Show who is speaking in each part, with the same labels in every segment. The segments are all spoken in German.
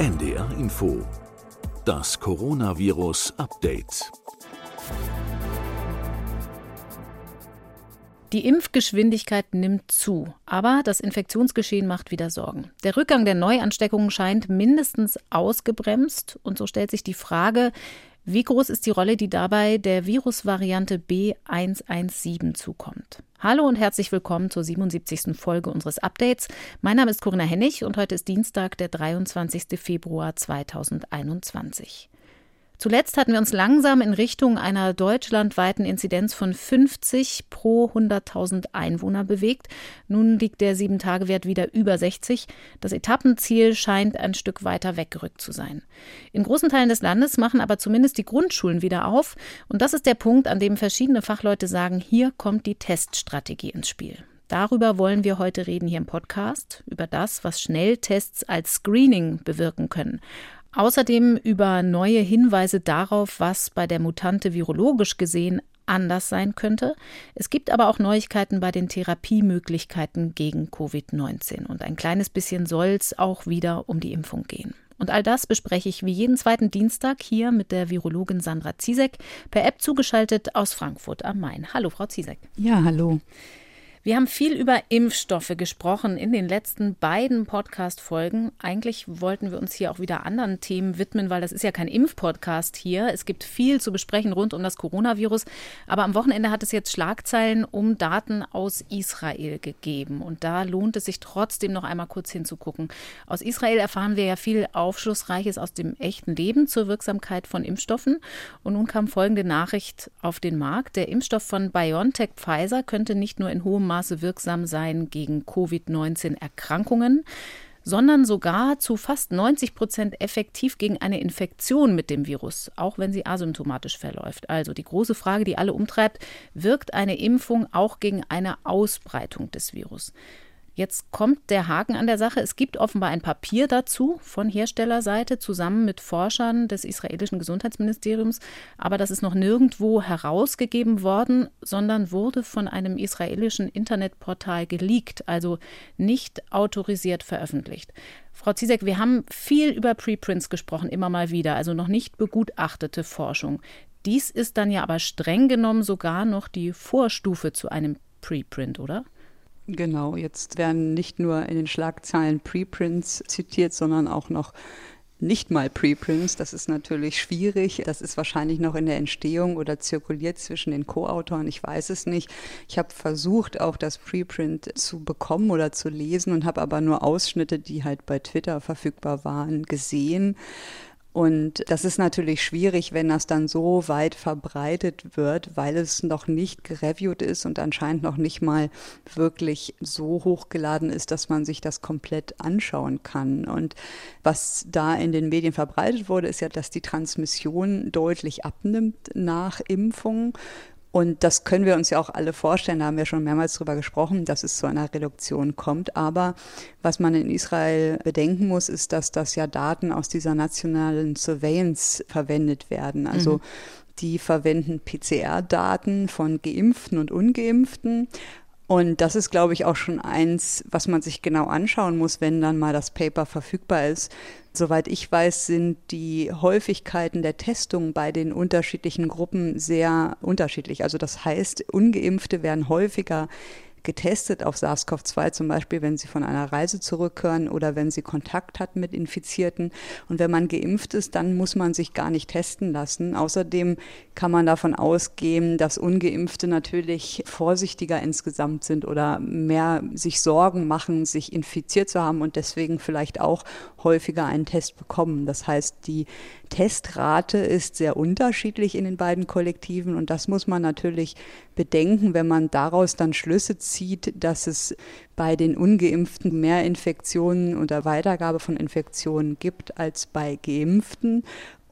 Speaker 1: NDR Info. Das Coronavirus Update.
Speaker 2: Die Impfgeschwindigkeit nimmt zu, aber das Infektionsgeschehen macht wieder Sorgen. Der Rückgang der Neuansteckungen scheint mindestens ausgebremst und so stellt sich die Frage, wie groß ist die Rolle, die dabei der Virusvariante B117 zukommt? Hallo und herzlich willkommen zur 77. Folge unseres Updates. Mein Name ist Corinna Hennig und heute ist Dienstag, der 23. Februar 2021. Zuletzt hatten wir uns langsam in Richtung einer deutschlandweiten Inzidenz von 50 pro 100.000 Einwohner bewegt. Nun liegt der 7-Tage-Wert wieder über 60. Das Etappenziel scheint ein Stück weiter weggerückt zu sein. In großen Teilen des Landes machen aber zumindest die Grundschulen wieder auf. Und das ist der Punkt, an dem verschiedene Fachleute sagen, hier kommt die Teststrategie ins Spiel. Darüber wollen wir heute reden hier im Podcast, über das, was Schnelltests als Screening bewirken können. Außerdem über neue Hinweise darauf, was bei der Mutante virologisch gesehen anders sein könnte. Es gibt aber auch Neuigkeiten bei den Therapiemöglichkeiten gegen Covid-19. Und ein kleines bisschen soll es auch wieder um die Impfung gehen. Und all das bespreche ich wie jeden zweiten Dienstag hier mit der Virologin Sandra Ziesek, per App zugeschaltet aus Frankfurt am Main. Hallo, Frau Ziesek.
Speaker 3: Ja, hallo.
Speaker 2: Wir haben viel über Impfstoffe gesprochen in den letzten beiden Podcast-Folgen. Eigentlich wollten wir uns hier auch wieder anderen Themen widmen, weil das ist ja kein Impfpodcast hier. Es gibt viel zu besprechen rund um das Coronavirus. Aber am Wochenende hat es jetzt Schlagzeilen um Daten aus Israel gegeben. Und da lohnt es sich trotzdem noch einmal kurz hinzugucken. Aus Israel erfahren wir ja viel Aufschlussreiches aus dem echten Leben zur Wirksamkeit von Impfstoffen. Und nun kam folgende Nachricht auf den Markt. Der Impfstoff von BioNTech Pfizer könnte nicht nur in hohem Maße wirksam sein gegen Covid-19-Erkrankungen, sondern sogar zu fast 90 Prozent effektiv gegen eine Infektion mit dem Virus, auch wenn sie asymptomatisch verläuft. Also die große Frage, die alle umtreibt, wirkt eine Impfung auch gegen eine Ausbreitung des Virus? Jetzt kommt der Haken an der Sache. Es gibt offenbar ein Papier dazu von Herstellerseite zusammen mit Forschern des israelischen Gesundheitsministeriums, aber das ist noch nirgendwo herausgegeben worden, sondern wurde von einem israelischen Internetportal geleakt, also nicht autorisiert veröffentlicht. Frau Zizek, wir haben viel über Preprints gesprochen, immer mal wieder, also noch nicht begutachtete Forschung. Dies ist dann ja aber streng genommen sogar noch die Vorstufe zu einem Preprint, oder?
Speaker 3: Genau, jetzt werden nicht nur in den Schlagzeilen Preprints zitiert, sondern auch noch nicht mal Preprints. Das ist natürlich schwierig. Das ist wahrscheinlich noch in der Entstehung oder zirkuliert zwischen den Co-Autoren. Ich weiß es nicht. Ich habe versucht, auch das Preprint zu bekommen oder zu lesen und habe aber nur Ausschnitte, die halt bei Twitter verfügbar waren, gesehen. Und das ist natürlich schwierig, wenn das dann so weit verbreitet wird, weil es noch nicht gereviewt ist und anscheinend noch nicht mal wirklich so hochgeladen ist, dass man sich das komplett anschauen kann. Und was da in den Medien verbreitet wurde, ist ja, dass die Transmission deutlich abnimmt nach Impfung. Und das können wir uns ja auch alle vorstellen, da haben wir schon mehrmals drüber gesprochen, dass es zu einer Reduktion kommt. Aber was man in Israel bedenken muss, ist, dass das ja Daten aus dieser nationalen Surveillance verwendet werden. Also mhm. die verwenden PCR-Daten von Geimpften und Ungeimpften und das ist, glaube ich, auch schon eins, was man sich genau anschauen muss, wenn dann mal das Paper verfügbar ist. Soweit ich weiß, sind die Häufigkeiten der Testung bei den unterschiedlichen Gruppen sehr unterschiedlich. Also das heißt, ungeimpfte werden häufiger getestet auf SARS-CoV-2, zum Beispiel, wenn sie von einer Reise zurückkehren oder wenn sie Kontakt hat mit Infizierten. Und wenn man geimpft ist, dann muss man sich gar nicht testen lassen. Außerdem kann man davon ausgehen, dass ungeimpfte natürlich vorsichtiger insgesamt sind oder mehr sich Sorgen machen, sich infiziert zu haben und deswegen vielleicht auch häufiger einen Test bekommen. Das heißt, die Testrate ist sehr unterschiedlich in den beiden Kollektiven und das muss man natürlich bedenken, wenn man daraus dann Schlüsse zieht, dass es bei den ungeimpften mehr Infektionen oder Weitergabe von Infektionen gibt als bei geimpften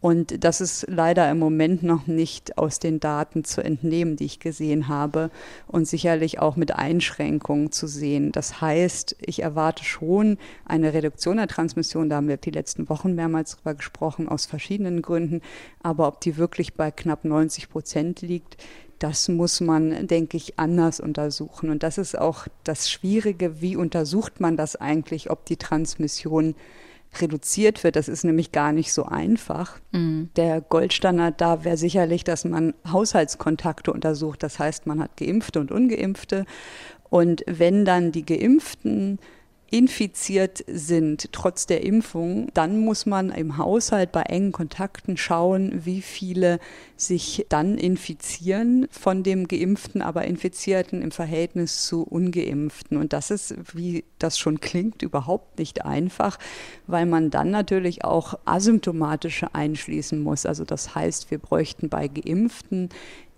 Speaker 3: und das ist leider im Moment noch nicht aus den Daten zu entnehmen, die ich gesehen habe und sicherlich auch mit Einschränkungen zu sehen. Das heißt, ich erwarte schon eine Reduktion der Transmission. Da haben wir die letzten Wochen mehrmals drüber gesprochen, aus verschiedenen Gründen. Aber ob die wirklich bei knapp 90 Prozent liegt, das muss man, denke ich, anders untersuchen. Und das ist auch das Schwierige. Wie untersucht man das eigentlich, ob die Transmission reduziert wird. Das ist nämlich gar nicht so einfach. Mhm. Der Goldstandard da wäre sicherlich, dass man Haushaltskontakte untersucht. Das heißt, man hat Geimpfte und Ungeimpfte. Und wenn dann die Geimpften infiziert sind, trotz der Impfung, dann muss man im Haushalt bei engen Kontakten schauen, wie viele sich dann infizieren von dem Geimpften, aber Infizierten im Verhältnis zu Ungeimpften. Und das ist, wie das schon klingt, überhaupt nicht einfach, weil man dann natürlich auch asymptomatische einschließen muss. Also das heißt, wir bräuchten bei Geimpften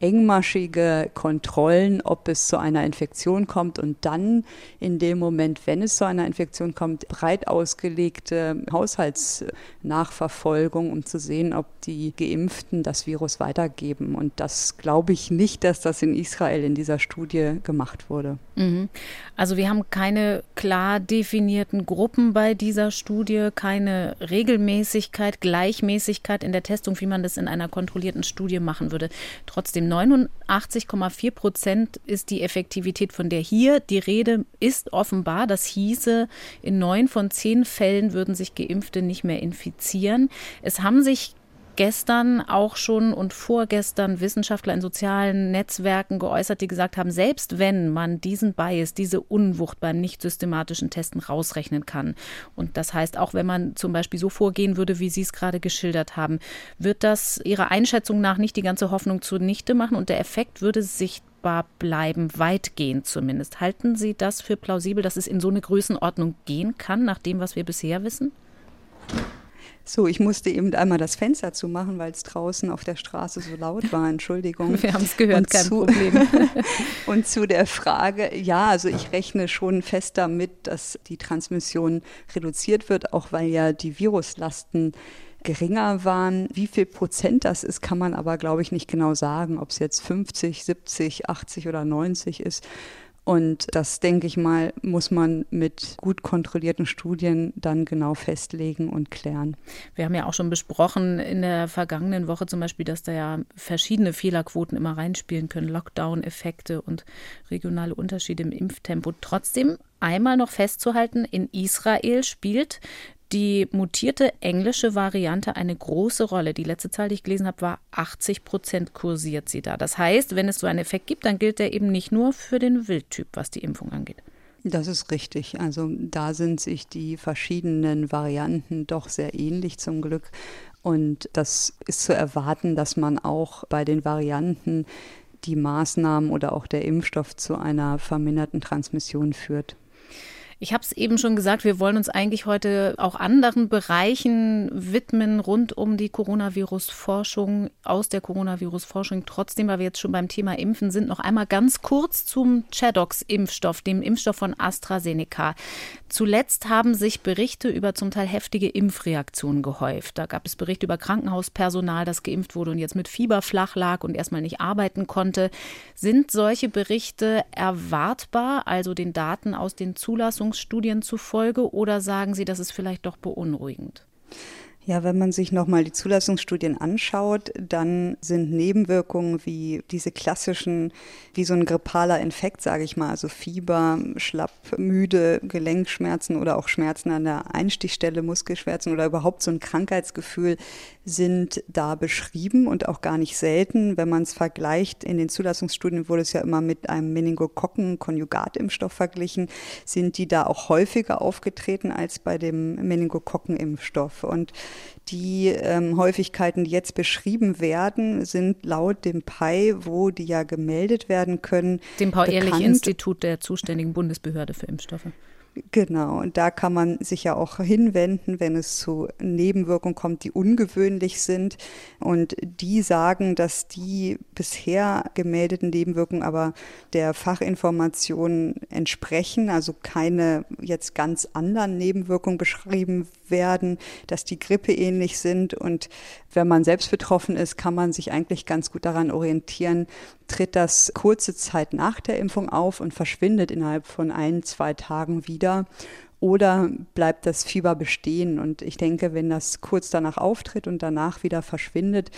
Speaker 3: engmaschige Kontrollen, ob es zu einer Infektion kommt und dann in dem Moment, wenn es zu einer Infektion kommt, breit ausgelegte Haushaltsnachverfolgung, um zu sehen, ob die Geimpften das Virus weitergeben. Und das glaube ich nicht, dass das in Israel in dieser Studie gemacht wurde.
Speaker 2: Mhm. Also wir haben keine klar definierten Gruppen bei dieser Studie, keine Regelmäßigkeit, Gleichmäßigkeit in der Testung, wie man das in einer kontrollierten Studie machen würde. Trotzdem 89,4 Prozent ist die Effektivität, von der hier die Rede ist, offenbar. Das hieße, in neun von zehn Fällen würden sich Geimpfte nicht mehr infizieren. Es haben sich gestern auch schon und vorgestern Wissenschaftler in sozialen Netzwerken geäußert, die gesagt haben, selbst wenn man diesen Bias, diese Unwucht beim nicht systematischen Testen rausrechnen kann, und das heißt auch, wenn man zum Beispiel so vorgehen würde, wie Sie es gerade geschildert haben, wird das Ihrer Einschätzung nach nicht die ganze Hoffnung zunichte machen und der Effekt würde sichtbar bleiben, weitgehend zumindest. Halten Sie das für plausibel, dass es in so eine Größenordnung gehen kann, nach dem, was wir bisher wissen?
Speaker 3: So, ich musste eben einmal das Fenster zumachen, weil es draußen auf der Straße so laut war. Entschuldigung.
Speaker 2: Wir haben es gehört, und kein zu, Problem.
Speaker 3: und zu der Frage, ja, also ich rechne schon fest damit, dass die Transmission reduziert wird, auch weil ja die Viruslasten geringer waren. Wie viel Prozent das ist, kann man aber, glaube ich, nicht genau sagen, ob es jetzt 50, 70, 80 oder 90 ist. Und das, denke ich mal, muss man mit gut kontrollierten Studien dann genau festlegen und klären.
Speaker 2: Wir haben ja auch schon besprochen in der vergangenen Woche zum Beispiel, dass da ja verschiedene Fehlerquoten immer reinspielen können, Lockdown-Effekte und regionale Unterschiede im Impftempo. Trotzdem einmal noch festzuhalten, in Israel spielt die mutierte englische Variante eine große Rolle. Die letzte Zahl, die ich gelesen habe, war 80 Prozent kursiert sie da. Das heißt, wenn es so einen Effekt gibt, dann gilt der eben nicht nur für den Wildtyp, was die Impfung angeht.
Speaker 3: Das ist richtig. Also da sind sich die verschiedenen Varianten doch sehr ähnlich zum Glück. Und das ist zu erwarten, dass man auch bei den Varianten die Maßnahmen oder auch der Impfstoff zu einer verminderten Transmission führt.
Speaker 2: Ich habe es eben schon gesagt, wir wollen uns eigentlich heute auch anderen Bereichen widmen rund um die Coronavirus-Forschung, aus der Coronavirus-Forschung. Trotzdem, weil wir jetzt schon beim Thema Impfen sind, noch einmal ganz kurz zum Chadox-Impfstoff, dem Impfstoff von AstraZeneca. Zuletzt haben sich Berichte über zum Teil heftige Impfreaktionen gehäuft. Da gab es Berichte über Krankenhauspersonal, das geimpft wurde und jetzt mit Fieber flach lag und erstmal nicht arbeiten konnte. Sind solche Berichte erwartbar, also den Daten aus den Zulassungsstudien zufolge, oder sagen Sie, das ist vielleicht doch beunruhigend?
Speaker 3: Ja, wenn man sich nochmal die Zulassungsstudien anschaut, dann sind Nebenwirkungen wie diese klassischen, wie so ein grippaler Infekt, sage ich mal, also Fieber, schlapp, müde, Gelenkschmerzen oder auch Schmerzen an der Einstichstelle, Muskelschmerzen oder überhaupt so ein Krankheitsgefühl sind da beschrieben und auch gar nicht selten. Wenn man es vergleicht, in den Zulassungsstudien wurde es ja immer mit einem Meningokokken-Konjugatimpfstoff verglichen, sind die da auch häufiger aufgetreten als bei dem Meningokokken-Impfstoff. Und die ähm, Häufigkeiten, die jetzt beschrieben werden, sind laut dem PAI, wo die ja gemeldet werden können.
Speaker 2: Dem Paul-Ehrlich-Institut der zuständigen Bundesbehörde für Impfstoffe.
Speaker 3: Genau, und da kann man sich ja auch hinwenden, wenn es zu Nebenwirkungen kommt, die ungewöhnlich sind. Und die sagen, dass die bisher gemeldeten Nebenwirkungen aber der Fachinformation entsprechen, also keine jetzt ganz anderen Nebenwirkungen beschrieben werden, dass die Grippe ähnlich sind. Und wenn man selbst betroffen ist, kann man sich eigentlich ganz gut daran orientieren, tritt das kurze Zeit nach der Impfung auf und verschwindet innerhalb von ein, zwei Tagen wieder. Oder bleibt das Fieber bestehen? Und ich denke, wenn das kurz danach auftritt und danach wieder verschwindet,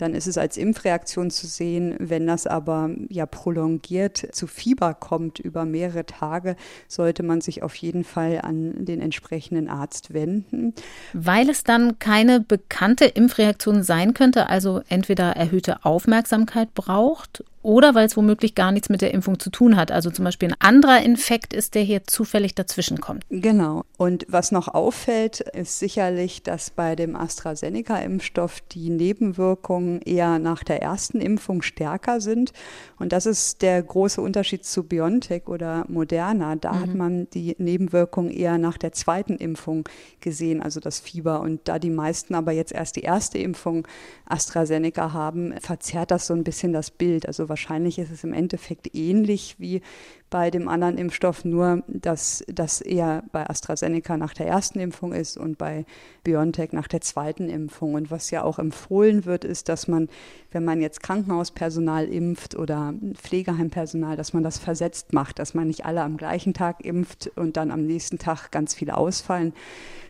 Speaker 3: dann ist es als Impfreaktion zu sehen. Wenn das aber ja prolongiert zu Fieber kommt über mehrere Tage, sollte man sich auf jeden Fall an den entsprechenden Arzt wenden.
Speaker 2: Weil es dann keine bekannte Impfreaktion sein könnte, also entweder erhöhte Aufmerksamkeit braucht oder weil es womöglich gar nichts mit der Impfung zu tun hat. Also zum Beispiel ein anderer Infekt ist, der hier zufällig dazwischen kommt.
Speaker 3: Genau. Und was noch auffällt, ist sicherlich, dass bei dem AstraZeneca-Impfstoff die Nebenwirkungen eher nach der ersten Impfung stärker sind. Und das ist der große Unterschied zu BioNTech oder Moderna. Da mhm. hat man die Nebenwirkungen eher nach der zweiten Impfung gesehen, also das Fieber. Und da die meisten aber jetzt erst die erste Impfung AstraZeneca haben, verzerrt das so ein bisschen das Bild. Also wahrscheinlich ist es im Endeffekt ähnlich wie bei dem anderen Impfstoff, nur dass das eher bei AstraZeneca nach der ersten Impfung ist und bei BioNTech nach der zweiten Impfung. Und was ja auch empfohlen wird, ist, dass man, wenn man jetzt Krankenhauspersonal impft oder Pflegeheimpersonal, dass man das versetzt macht, dass man nicht alle am gleichen Tag impft und dann am nächsten Tag ganz viele ausfallen,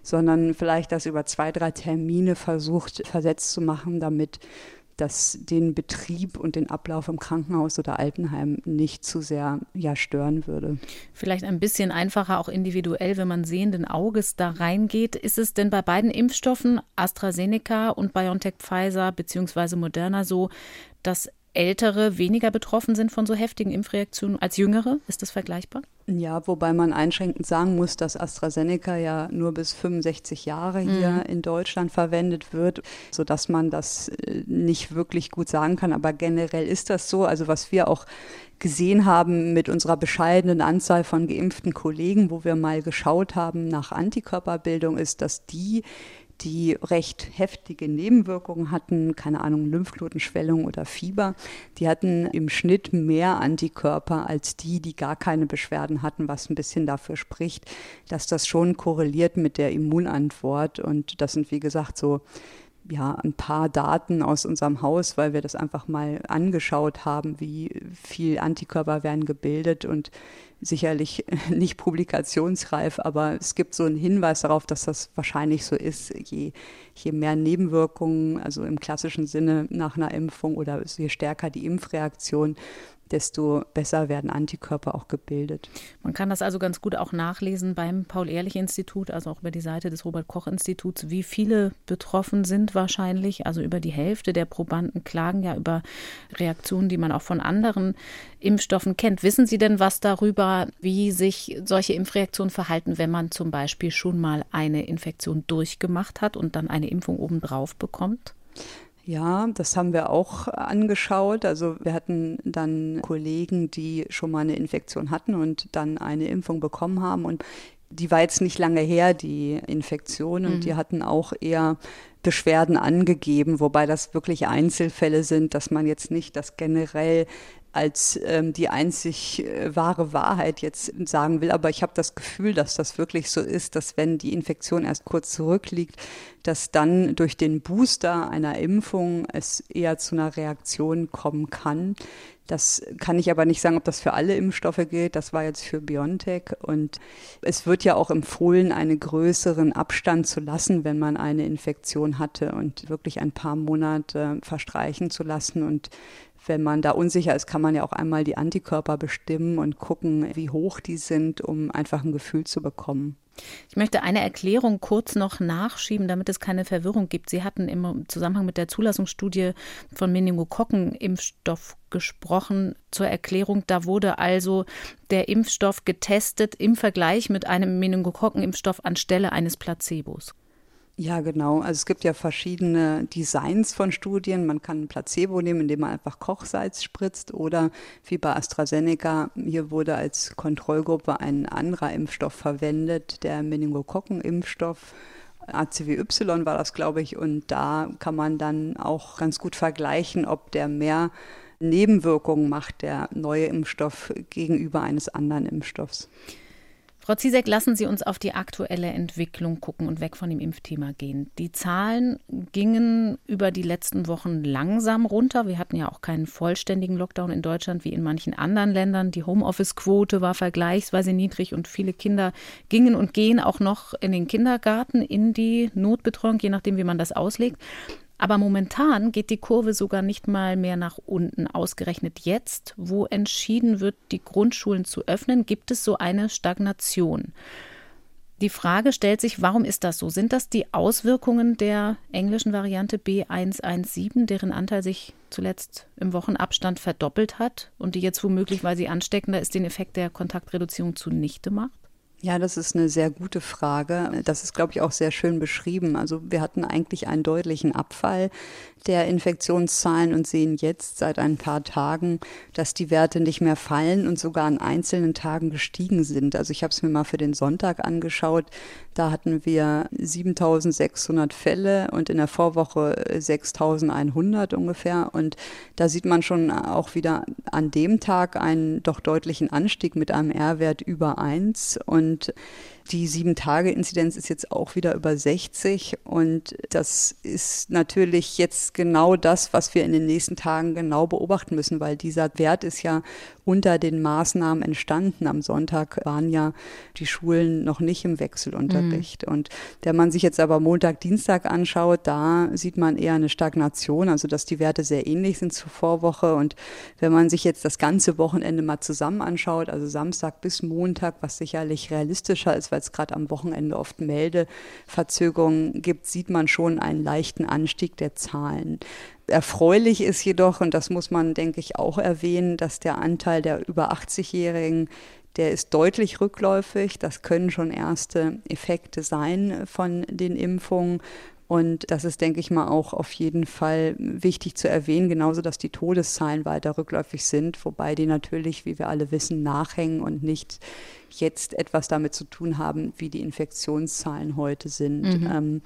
Speaker 3: sondern vielleicht das über zwei, drei Termine versucht versetzt zu machen, damit das den Betrieb und den Ablauf im Krankenhaus oder Altenheim nicht zu sehr ja, stören würde.
Speaker 2: Vielleicht ein bisschen einfacher auch individuell, wenn man sehenden Auges da reingeht. Ist es denn bei beiden Impfstoffen, AstraZeneca und BioNTech Pfizer bzw. Moderna so, dass Ältere weniger betroffen sind von so heftigen Impfreaktionen als Jüngere? Ist das vergleichbar?
Speaker 3: Ja, wobei man einschränkend sagen muss, dass AstraZeneca ja nur bis 65 Jahre hier mhm. in Deutschland verwendet wird, sodass man das äh, nicht wirklich gut sagen kann. Aber generell ist das so. Also was wir auch gesehen haben mit unserer bescheidenen Anzahl von geimpften Kollegen, wo wir mal geschaut haben nach Antikörperbildung, ist, dass die die recht heftige Nebenwirkungen hatten, keine Ahnung, Lymphknotenschwellung oder Fieber, die hatten im Schnitt mehr Antikörper als die, die gar keine Beschwerden hatten, was ein bisschen dafür spricht, dass das schon korreliert mit der Immunantwort. Und das sind, wie gesagt, so ja, ein paar Daten aus unserem Haus, weil wir das einfach mal angeschaut haben, wie viel Antikörper werden gebildet und sicherlich nicht publikationsreif, aber es gibt so einen Hinweis darauf, dass das wahrscheinlich so ist. Je, je mehr Nebenwirkungen, also im klassischen Sinne nach einer Impfung oder je stärker die Impfreaktion, desto besser werden Antikörper auch gebildet.
Speaker 2: Man kann das also ganz gut auch nachlesen beim Paul-Ehrlich-Institut, also auch über die Seite des Robert-Koch-Instituts, wie viele betroffen sind wahrscheinlich. Also über die Hälfte der Probanden klagen ja über Reaktionen, die man auch von anderen Impfstoffen kennt. Wissen Sie denn was darüber, wie sich solche Impfreaktionen verhalten, wenn man zum Beispiel schon mal eine Infektion durchgemacht hat und dann eine Impfung obendrauf bekommt?
Speaker 3: Ja, das haben wir auch angeschaut. Also wir hatten dann Kollegen, die schon mal eine Infektion hatten und dann eine Impfung bekommen haben. Und die war jetzt nicht lange her, die Infektion, und mhm. die hatten auch eher Beschwerden angegeben, wobei das wirklich Einzelfälle sind, dass man jetzt nicht das generell als ähm, die einzig äh, wahre Wahrheit jetzt sagen will. Aber ich habe das Gefühl, dass das wirklich so ist, dass wenn die Infektion erst kurz zurückliegt, dass dann durch den Booster einer Impfung es eher zu einer Reaktion kommen kann. Das kann ich aber nicht sagen, ob das für alle Impfstoffe gilt. Das war jetzt für BioNTech. Und es wird ja auch empfohlen, einen größeren Abstand zu lassen, wenn man eine Infektion hatte und wirklich ein paar Monate verstreichen zu lassen. Und wenn man da unsicher ist, kann man ja auch einmal die Antikörper bestimmen und gucken, wie hoch die sind, um einfach ein Gefühl zu bekommen.
Speaker 2: Ich möchte eine Erklärung kurz noch nachschieben, damit es keine Verwirrung gibt. Sie hatten im Zusammenhang mit der Zulassungsstudie von Meningokokken-Impfstoff gesprochen. Zur Erklärung, da wurde also der Impfstoff getestet im Vergleich mit einem Meningokokken-Impfstoff anstelle eines Placebos.
Speaker 3: Ja, genau. Also es gibt ja verschiedene Designs von Studien. Man kann ein Placebo nehmen, indem man einfach Kochsalz spritzt oder wie bei AstraZeneca, hier wurde als Kontrollgruppe ein anderer Impfstoff verwendet, der Meningokokken-Impfstoff. ACWY war das, glaube ich, und da kann man dann auch ganz gut vergleichen, ob der mehr Nebenwirkungen macht, der neue Impfstoff gegenüber eines anderen Impfstoffs.
Speaker 2: Frau Ziesek, lassen Sie uns auf die aktuelle Entwicklung gucken und weg von dem Impfthema gehen. Die Zahlen gingen über die letzten Wochen langsam runter. Wir hatten ja auch keinen vollständigen Lockdown in Deutschland wie in manchen anderen Ländern. Die Homeoffice-Quote war vergleichsweise niedrig und viele Kinder gingen und gehen auch noch in den Kindergarten, in die Notbetreuung, je nachdem, wie man das auslegt. Aber momentan geht die Kurve sogar nicht mal mehr nach unten. Ausgerechnet jetzt, wo entschieden wird, die Grundschulen zu öffnen, gibt es so eine Stagnation. Die Frage stellt sich, warum ist das so? Sind das die Auswirkungen der englischen Variante B117, deren Anteil sich zuletzt im Wochenabstand verdoppelt hat und die jetzt womöglich, weil sie ansteckender ist, den Effekt der Kontaktreduzierung zunichte macht?
Speaker 3: Ja, das ist eine sehr gute Frage. Das ist, glaube ich, auch sehr schön beschrieben. Also wir hatten eigentlich einen deutlichen Abfall der Infektionszahlen und sehen jetzt seit ein paar Tagen, dass die Werte nicht mehr fallen und sogar an einzelnen Tagen gestiegen sind. Also ich habe es mir mal für den Sonntag angeschaut. Da hatten wir 7600 Fälle und in der Vorwoche 6100 ungefähr. Und da sieht man schon auch wieder an dem Tag einen doch deutlichen Anstieg mit einem R-Wert über eins und die Sieben-Tage-Inzidenz ist jetzt auch wieder über 60 und das ist natürlich jetzt genau das, was wir in den nächsten Tagen genau beobachten müssen, weil dieser Wert ist ja unter den Maßnahmen entstanden. Am Sonntag waren ja die Schulen noch nicht im Wechselunterricht. Mhm. Und wenn man sich jetzt aber Montag, Dienstag anschaut, da sieht man eher eine Stagnation, also dass die Werte sehr ähnlich sind zur Vorwoche. Und wenn man sich jetzt das ganze Wochenende mal zusammen anschaut, also Samstag bis Montag, was sicherlich realistischer ist, weil es gerade am Wochenende oft Meldeverzögerungen gibt, sieht man schon einen leichten Anstieg der Zahlen. Erfreulich ist jedoch, und das muss man, denke ich, auch erwähnen, dass der Anteil der über 80-Jährigen der ist deutlich rückläufig. Das können schon erste Effekte sein von den Impfungen. Und das ist, denke ich mal, auch auf jeden Fall wichtig zu erwähnen, genauso, dass die Todeszahlen weiter rückläufig sind, wobei die natürlich, wie wir alle wissen, nachhängen und nicht jetzt etwas damit zu tun haben, wie die Infektionszahlen heute sind. Mhm. Ähm,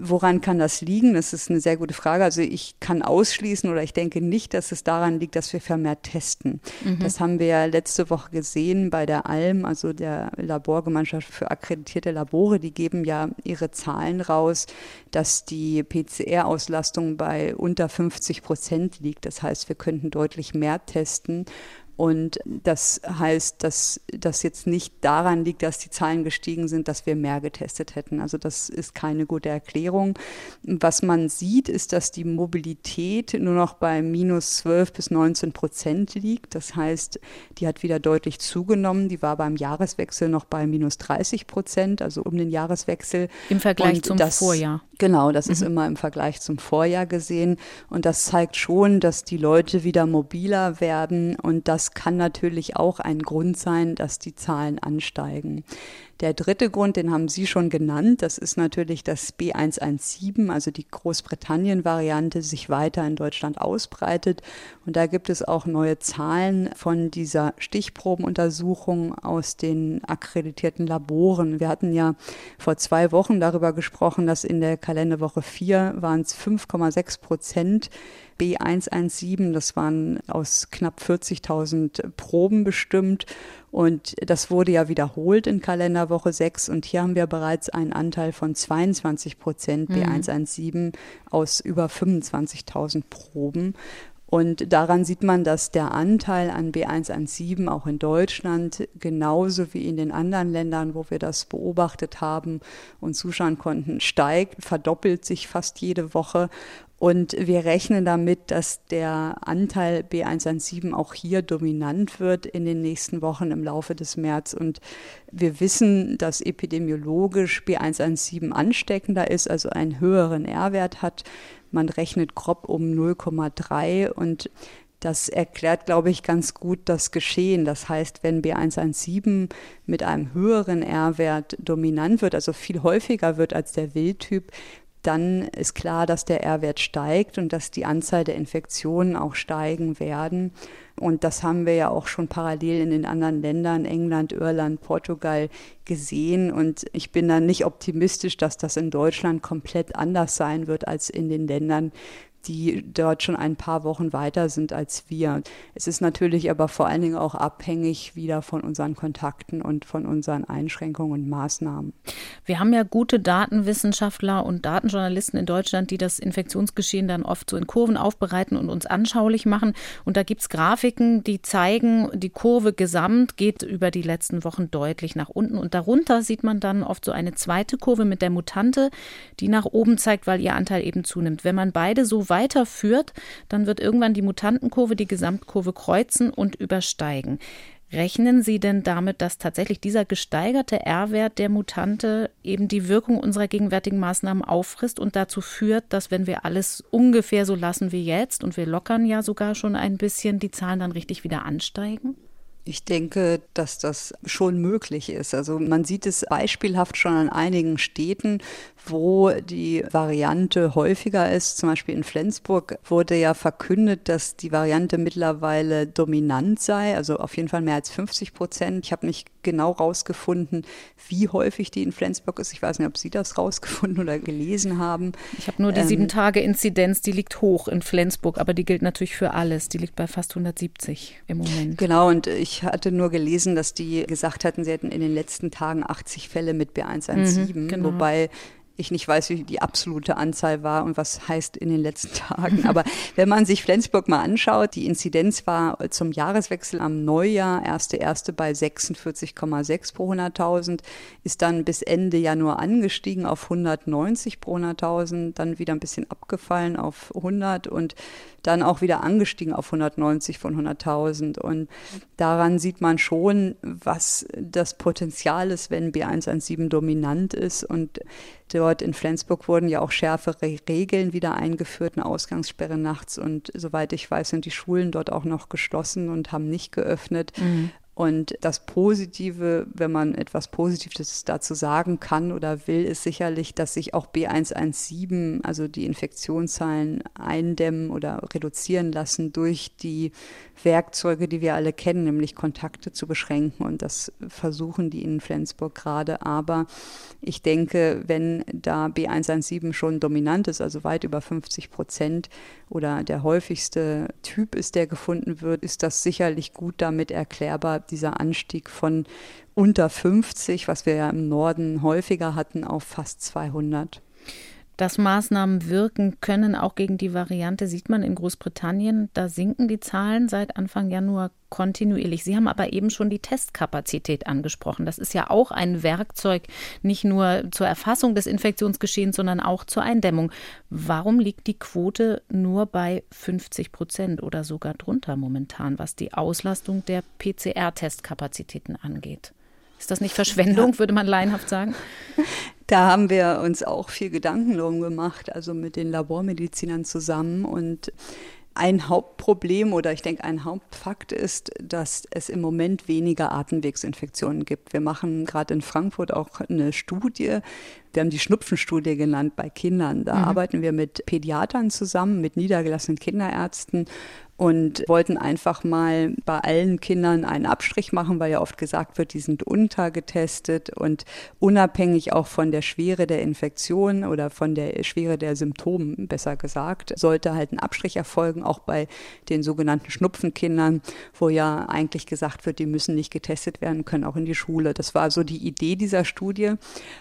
Speaker 3: Woran kann das liegen? Das ist eine sehr gute Frage. Also ich kann ausschließen oder ich denke nicht, dass es daran liegt, dass wir vermehrt testen. Mhm. Das haben wir ja letzte Woche gesehen bei der ALM, also der Laborgemeinschaft für akkreditierte Labore. Die geben ja ihre Zahlen raus, dass die PCR-Auslastung bei unter 50 Prozent liegt. Das heißt, wir könnten deutlich mehr testen. Und das heißt, dass das jetzt nicht daran liegt, dass die Zahlen gestiegen sind, dass wir mehr getestet hätten. Also das ist keine gute Erklärung. Was man sieht, ist, dass die Mobilität nur noch bei minus 12 bis 19 Prozent liegt. Das heißt, die hat wieder deutlich zugenommen. Die war beim Jahreswechsel noch bei minus 30 Prozent, also um den Jahreswechsel.
Speaker 2: Im Vergleich Und zum das, Vorjahr.
Speaker 3: Genau, das mhm. ist immer im Vergleich zum Vorjahr gesehen. Und das zeigt schon, dass die Leute wieder mobiler werden und dass das kann natürlich auch ein Grund sein, dass die Zahlen ansteigen. Der dritte Grund, den haben Sie schon genannt, das ist natürlich, dass B117, also die Großbritannien-Variante, sich weiter in Deutschland ausbreitet. Und da gibt es auch neue Zahlen von dieser Stichprobenuntersuchung aus den akkreditierten Laboren. Wir hatten ja vor zwei Wochen darüber gesprochen, dass in der Kalenderwoche 4 waren es 5,6 Prozent B117. Das waren aus knapp 40.000 Proben bestimmt. Und das wurde ja wiederholt in Kalenderwoche 6. Und hier haben wir bereits einen Anteil von 22 Prozent B117 mhm. aus über 25.000 Proben. Und daran sieht man, dass der Anteil an B117 auch in Deutschland genauso wie in den anderen Ländern, wo wir das beobachtet haben und zuschauen konnten, steigt, verdoppelt sich fast jede Woche. Und wir rechnen damit, dass der Anteil B117 auch hier dominant wird in den nächsten Wochen im Laufe des März. Und wir wissen, dass epidemiologisch B117 ansteckender ist, also einen höheren R-Wert hat. Man rechnet grob um 0,3 und das erklärt, glaube ich, ganz gut das Geschehen. Das heißt, wenn B117 mit einem höheren R-Wert dominant wird, also viel häufiger wird als der Wildtyp, dann ist klar, dass der R-Wert steigt und dass die Anzahl der Infektionen auch steigen werden. Und das haben wir ja auch schon parallel in den anderen Ländern, England, Irland, Portugal, gesehen. Und ich bin da nicht optimistisch, dass das in Deutschland komplett anders sein wird als in den Ländern, die dort schon ein paar Wochen weiter sind als wir. Es ist natürlich aber vor allen Dingen auch abhängig wieder von unseren Kontakten und von unseren Einschränkungen und Maßnahmen.
Speaker 2: Wir haben ja gute Datenwissenschaftler und Datenjournalisten in Deutschland, die das Infektionsgeschehen dann oft so in Kurven aufbereiten und uns anschaulich machen. Und da gibt es Grafiken, die zeigen, die Kurve gesamt geht über die letzten Wochen deutlich nach unten. Und darunter sieht man dann oft so eine zweite Kurve mit der Mutante, die nach oben zeigt, weil ihr Anteil eben zunimmt. Wenn man beide so weiterführt, dann wird irgendwann die Mutantenkurve die Gesamtkurve kreuzen und übersteigen. Rechnen Sie denn damit, dass tatsächlich dieser gesteigerte R-Wert der Mutante eben die Wirkung unserer gegenwärtigen Maßnahmen auffrisst und dazu führt, dass wenn wir alles ungefähr so lassen wie jetzt und wir lockern ja sogar schon ein bisschen, die Zahlen dann richtig wieder ansteigen?
Speaker 3: Ich denke, dass das schon möglich ist. Also man sieht es beispielhaft schon an einigen Städten, wo die Variante häufiger ist. Zum Beispiel in Flensburg wurde ja verkündet, dass die Variante mittlerweile dominant sei, also auf jeden Fall mehr als 50 Prozent. Ich habe nicht genau rausgefunden, wie häufig die in Flensburg ist. Ich weiß nicht, ob Sie das rausgefunden oder gelesen haben.
Speaker 2: Ich habe nur die ähm, Sieben-Tage-Inzidenz, die liegt hoch in Flensburg, aber die gilt natürlich für alles. Die liegt bei fast 170 im Moment.
Speaker 3: Genau, und ich hatte nur gelesen, dass die gesagt hatten, sie hätten in den letzten Tagen 80 Fälle mit B117, mhm, genau. wobei ich nicht weiß, wie die absolute Anzahl war und was heißt in den letzten Tagen. Aber wenn man sich Flensburg mal anschaut, die Inzidenz war zum Jahreswechsel am Neujahr, erste erste bei 46,6 pro 100.000, ist dann bis Ende Januar angestiegen auf 190 pro 100.000, dann wieder ein bisschen abgefallen auf 100 und dann auch wieder angestiegen auf 190 von 100.000. Und daran sieht man schon, was das Potenzial ist, wenn B117 dominant ist. Und dort in Flensburg wurden ja auch schärfere Regeln wieder eingeführt, eine Ausgangssperre nachts. Und soweit ich weiß, sind die Schulen dort auch noch geschlossen und haben nicht geöffnet. Mhm. Und das Positive, wenn man etwas Positives dazu sagen kann oder will, ist sicherlich, dass sich auch B117, also die Infektionszahlen eindämmen oder reduzieren lassen durch die Werkzeuge, die wir alle kennen, nämlich Kontakte zu beschränken. Und das versuchen die in Flensburg gerade. Aber ich denke, wenn da B117 schon dominant ist, also weit über 50 Prozent oder der häufigste Typ ist, der gefunden wird, ist das sicherlich gut damit erklärbar, dieser Anstieg von unter 50, was wir ja im Norden häufiger hatten, auf fast 200.
Speaker 2: Dass Maßnahmen wirken können, auch gegen die Variante, sieht man in Großbritannien. Da sinken die Zahlen seit Anfang Januar kontinuierlich. Sie haben aber eben schon die Testkapazität angesprochen. Das ist ja auch ein Werkzeug, nicht nur zur Erfassung des Infektionsgeschehens, sondern auch zur Eindämmung. Warum liegt die Quote nur bei 50 Prozent oder sogar drunter momentan, was die Auslastung der PCR-Testkapazitäten angeht? Ist das nicht Verschwendung, ja. würde man laienhaft sagen?
Speaker 3: Da haben wir uns auch viel Gedanken drum gemacht, also mit den Labormedizinern zusammen. Und ein Hauptproblem oder ich denke ein Hauptfakt ist, dass es im Moment weniger Atemwegsinfektionen gibt. Wir machen gerade in Frankfurt auch eine Studie. Wir haben die Schnupfenstudie genannt bei Kindern. Da mhm. arbeiten wir mit Pädiatern zusammen, mit niedergelassenen Kinderärzten und wollten einfach mal bei allen Kindern einen Abstrich machen, weil ja oft gesagt wird, die sind untergetestet und unabhängig auch von der Schwere der Infektion oder von der Schwere der Symptome, besser gesagt, sollte halt ein Abstrich erfolgen, auch bei den sogenannten Schnupfenkindern, wo ja eigentlich gesagt wird, die müssen nicht getestet werden, können auch in die Schule. Das war so die Idee dieser Studie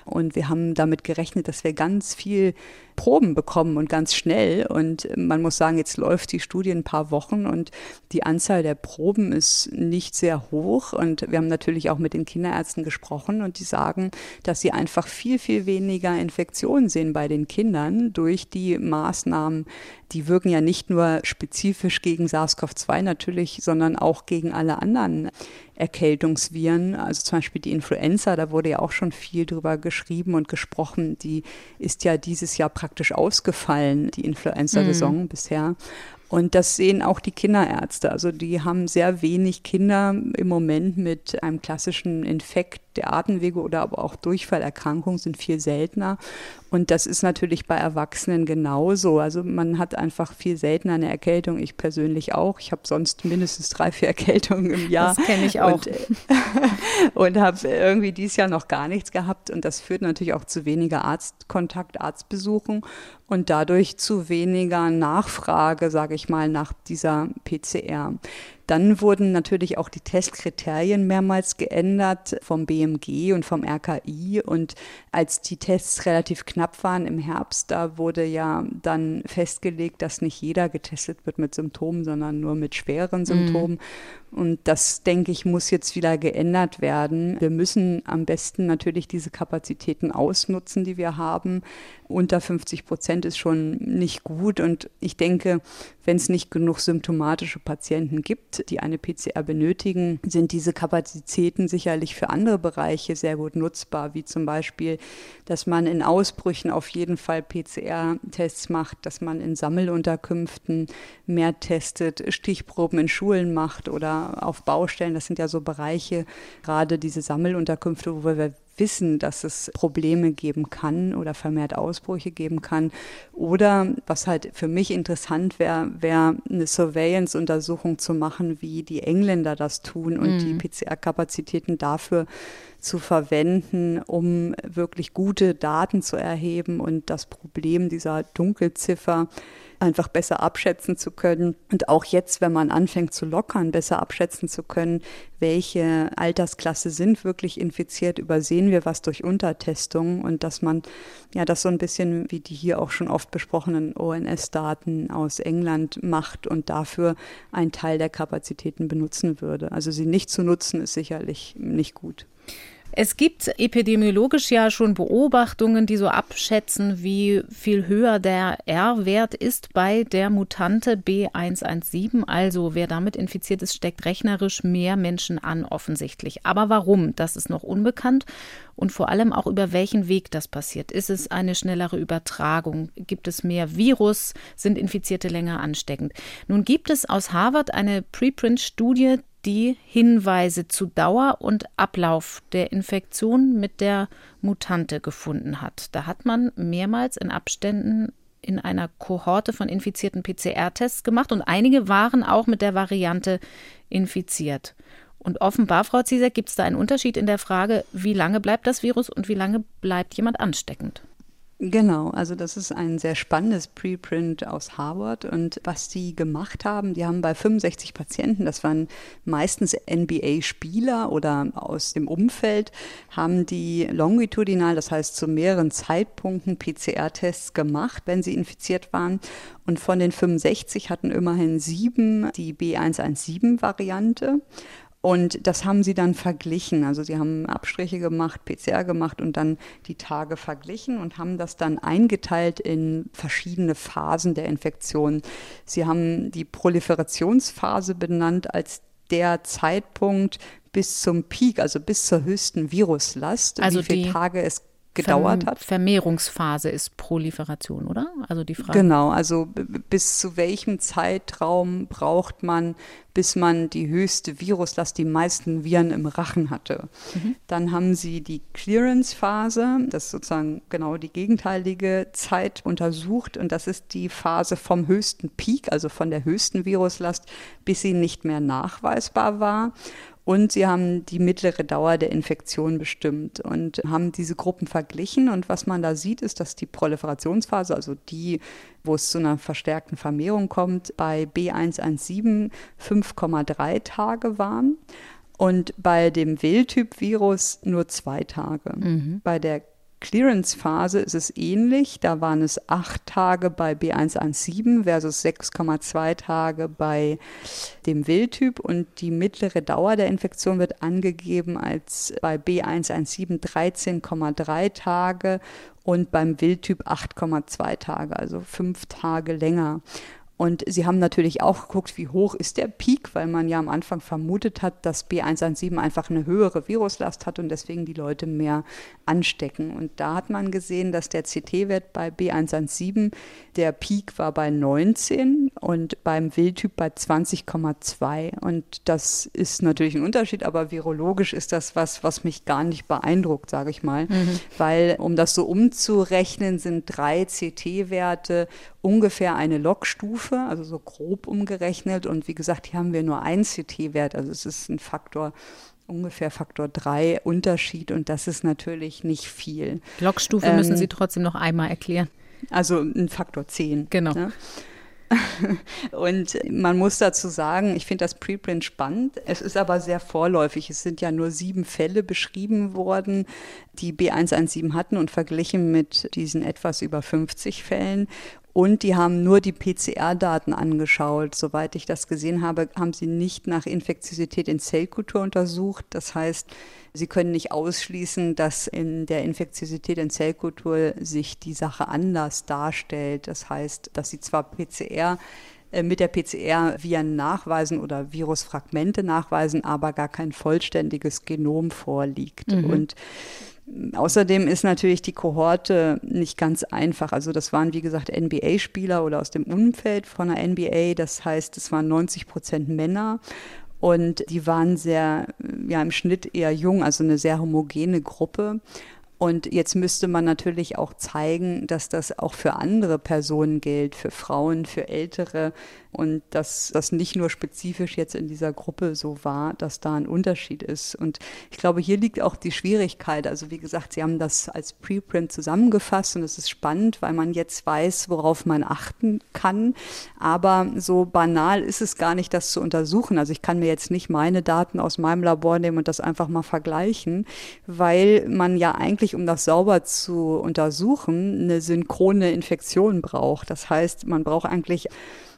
Speaker 3: und wir haben damit gerechnet, dass wir ganz viel Proben bekommen und ganz schnell. Und man muss sagen, jetzt läuft die Studie ein paar Wochen und die Anzahl der Proben ist nicht sehr hoch. Und wir haben natürlich auch mit den Kinderärzten gesprochen und die sagen, dass sie einfach viel, viel weniger Infektionen sehen bei den Kindern durch die Maßnahmen. Die wirken ja nicht nur spezifisch gegen SARS-CoV-2 natürlich, sondern auch gegen alle anderen Erkältungsviren, also zum Beispiel die Influenza, da wurde ja auch schon viel drüber geschrieben und gesprochen. Die ist ja dieses Jahr praktisch ausgefallen, die Influenza-Saison mhm. bisher. Und das sehen auch die Kinderärzte. Also die haben sehr wenig Kinder im Moment mit einem klassischen Infekt der Atemwege oder aber auch Durchfallerkrankungen sind viel seltener. Und das ist natürlich bei Erwachsenen genauso. Also man hat einfach viel seltener eine Erkältung. Ich persönlich auch. Ich habe sonst mindestens drei, vier Erkältungen im Jahr.
Speaker 2: Das kenne ich auch.
Speaker 3: Und, und habe irgendwie dieses Jahr noch gar nichts gehabt. Und das führt natürlich auch zu weniger Arztkontakt, Arztbesuchen. Und dadurch zu weniger Nachfrage, sage ich mal, nach dieser PCR. Dann wurden natürlich auch die Testkriterien mehrmals geändert vom BMG und vom RKI. Und als die Tests relativ knapp waren im Herbst, da wurde ja dann festgelegt, dass nicht jeder getestet wird mit Symptomen, sondern nur mit schweren mhm. Symptomen. Mhm. Und das, denke ich, muss jetzt wieder geändert werden. Wir müssen am besten natürlich diese Kapazitäten ausnutzen, die wir haben. Unter 50 Prozent ist schon nicht gut. Und ich denke, wenn es nicht genug symptomatische Patienten gibt, die eine PCR benötigen, sind diese Kapazitäten sicherlich für andere Bereiche sehr gut nutzbar, wie zum Beispiel, dass man in Ausbrüchen auf jeden Fall PCR-Tests macht, dass man in Sammelunterkünften mehr testet, Stichproben in Schulen macht oder auf Baustellen. Das sind ja so Bereiche, gerade diese Sammelunterkünfte, wo wir wissen, dass es Probleme geben kann oder vermehrt Ausbrüche geben kann. Oder was halt für mich interessant wäre, wäre eine Surveillance-Untersuchung zu machen, wie die Engländer das tun und mhm. die PCR-Kapazitäten dafür zu verwenden, um wirklich gute Daten zu erheben und das Problem dieser Dunkelziffer einfach besser abschätzen zu können. Und auch jetzt, wenn man anfängt zu lockern, besser abschätzen zu können, welche Altersklasse sind wirklich infiziert, übersehen wir was durch Untertestungen und dass man ja das so ein bisschen wie die hier auch schon oft besprochenen ONS-Daten aus England macht und dafür einen Teil der Kapazitäten benutzen würde. Also sie nicht zu nutzen, ist sicherlich nicht gut.
Speaker 2: Es gibt epidemiologisch ja schon Beobachtungen, die so abschätzen, wie viel höher der R-Wert ist bei der Mutante B117. Also wer damit infiziert ist, steckt rechnerisch mehr Menschen an, offensichtlich. Aber warum? Das ist noch unbekannt. Und vor allem auch über welchen Weg das passiert. Ist es eine schnellere Übertragung? Gibt es mehr Virus? Sind Infizierte länger ansteckend? Nun gibt es aus Harvard eine Preprint-Studie, die Hinweise zu Dauer und Ablauf der Infektion mit der Mutante gefunden hat. Da hat man mehrmals in Abständen in einer Kohorte von infizierten PCR-Tests gemacht und einige waren auch mit der Variante infiziert. Und offenbar, Frau Zieser, gibt es da einen Unterschied in der Frage, wie lange bleibt das Virus und wie lange bleibt jemand ansteckend?
Speaker 3: Genau, also das ist ein sehr spannendes Preprint aus Harvard und was die gemacht haben, die haben bei 65 Patienten, das waren meistens NBA-Spieler oder aus dem Umfeld, haben die longitudinal, das heißt zu mehreren Zeitpunkten PCR-Tests gemacht, wenn sie infiziert waren. Und von den 65 hatten immerhin sieben die B117-Variante und das haben sie dann verglichen. Also sie haben Abstriche gemacht, PCR gemacht und dann die Tage verglichen und haben das dann eingeteilt in verschiedene Phasen der Infektion. Sie haben die Proliferationsphase benannt als der Zeitpunkt bis zum Peak, also bis zur höchsten Viruslast,
Speaker 2: also
Speaker 3: wie viele Tage es gedauert hat.
Speaker 2: Vermehrungsphase ist Proliferation, oder? Also die Frage.
Speaker 3: Genau, also bis zu welchem Zeitraum braucht man, bis man die höchste Viruslast, die meisten Viren im Rachen hatte. Mhm. Dann haben sie die Clearance-Phase, das ist sozusagen genau die gegenteilige Zeit untersucht und das ist die Phase vom höchsten Peak, also von der höchsten Viruslast, bis sie nicht mehr nachweisbar war. Und sie haben die mittlere Dauer der Infektion bestimmt und haben diese Gruppen verglichen. Und was man da sieht, ist, dass die Proliferationsphase, also die, wo es zu einer verstärkten Vermehrung kommt, bei B117 5,3 Tage waren. Und bei dem Wildtyp-Virus nur zwei Tage. Mhm. Bei der Clearance-Phase ist es ähnlich. Da waren es acht Tage bei B117 versus 6,2 Tage bei dem Wildtyp und die mittlere Dauer der Infektion wird angegeben als bei B117 13,3 Tage und beim Wildtyp 8,2 Tage, also fünf Tage länger. Und sie haben natürlich auch geguckt, wie hoch ist der Peak, weil man ja am Anfang vermutet hat, dass B117 einfach eine höhere Viruslast hat und deswegen die Leute mehr anstecken. Und da hat man gesehen, dass der CT-Wert bei B117, der Peak war bei 19 und beim Wildtyp bei 20,2. Und das ist natürlich ein Unterschied, aber virologisch ist das was, was mich gar nicht beeindruckt, sage ich mal. Mhm. Weil, um das so umzurechnen, sind drei CT-Werte ungefähr eine Logstufe, also so grob umgerechnet. Und wie gesagt, hier haben wir nur einen CT-Wert, also es ist ein Faktor ungefähr Faktor 3 Unterschied und das ist natürlich nicht viel.
Speaker 2: Logstufe ähm, müssen Sie trotzdem noch einmal erklären.
Speaker 3: Also ein Faktor 10.
Speaker 2: Genau. Ne?
Speaker 3: Und man muss dazu sagen, ich finde das Preprint spannend. Es ist aber sehr vorläufig. Es sind ja nur sieben Fälle beschrieben worden, die B117 hatten und verglichen mit diesen etwas über 50 Fällen. Und die haben nur die PCR-Daten angeschaut. Soweit ich das gesehen habe, haben sie nicht nach Infektiosität in Zellkultur untersucht. Das heißt, sie können nicht ausschließen, dass in der Infektiosität in Zellkultur sich die Sache anders darstellt. Das heißt, dass sie zwar PCR äh, mit der PCR Viren nachweisen oder Virusfragmente nachweisen, aber gar kein vollständiges Genom vorliegt. Mhm. Und Außerdem ist natürlich die Kohorte nicht ganz einfach. Also das waren, wie gesagt, NBA-Spieler oder aus dem Umfeld von der NBA. Das heißt, es waren 90 Prozent Männer und die waren sehr, ja, im Schnitt eher jung, also eine sehr homogene Gruppe. Und jetzt müsste man natürlich auch zeigen, dass das auch für andere Personen gilt, für Frauen, für Ältere, und dass das nicht nur spezifisch jetzt in dieser Gruppe so war, dass da ein Unterschied ist. Und ich glaube, hier liegt auch die Schwierigkeit. Also wie gesagt, Sie haben das als Preprint zusammengefasst und es ist spannend, weil man jetzt weiß, worauf man achten kann. Aber so banal ist es gar nicht, das zu untersuchen. Also ich kann mir jetzt nicht meine Daten aus meinem Labor nehmen und das einfach mal vergleichen, weil man ja eigentlich, um das sauber zu untersuchen, eine synchrone Infektion braucht. Das heißt, man braucht eigentlich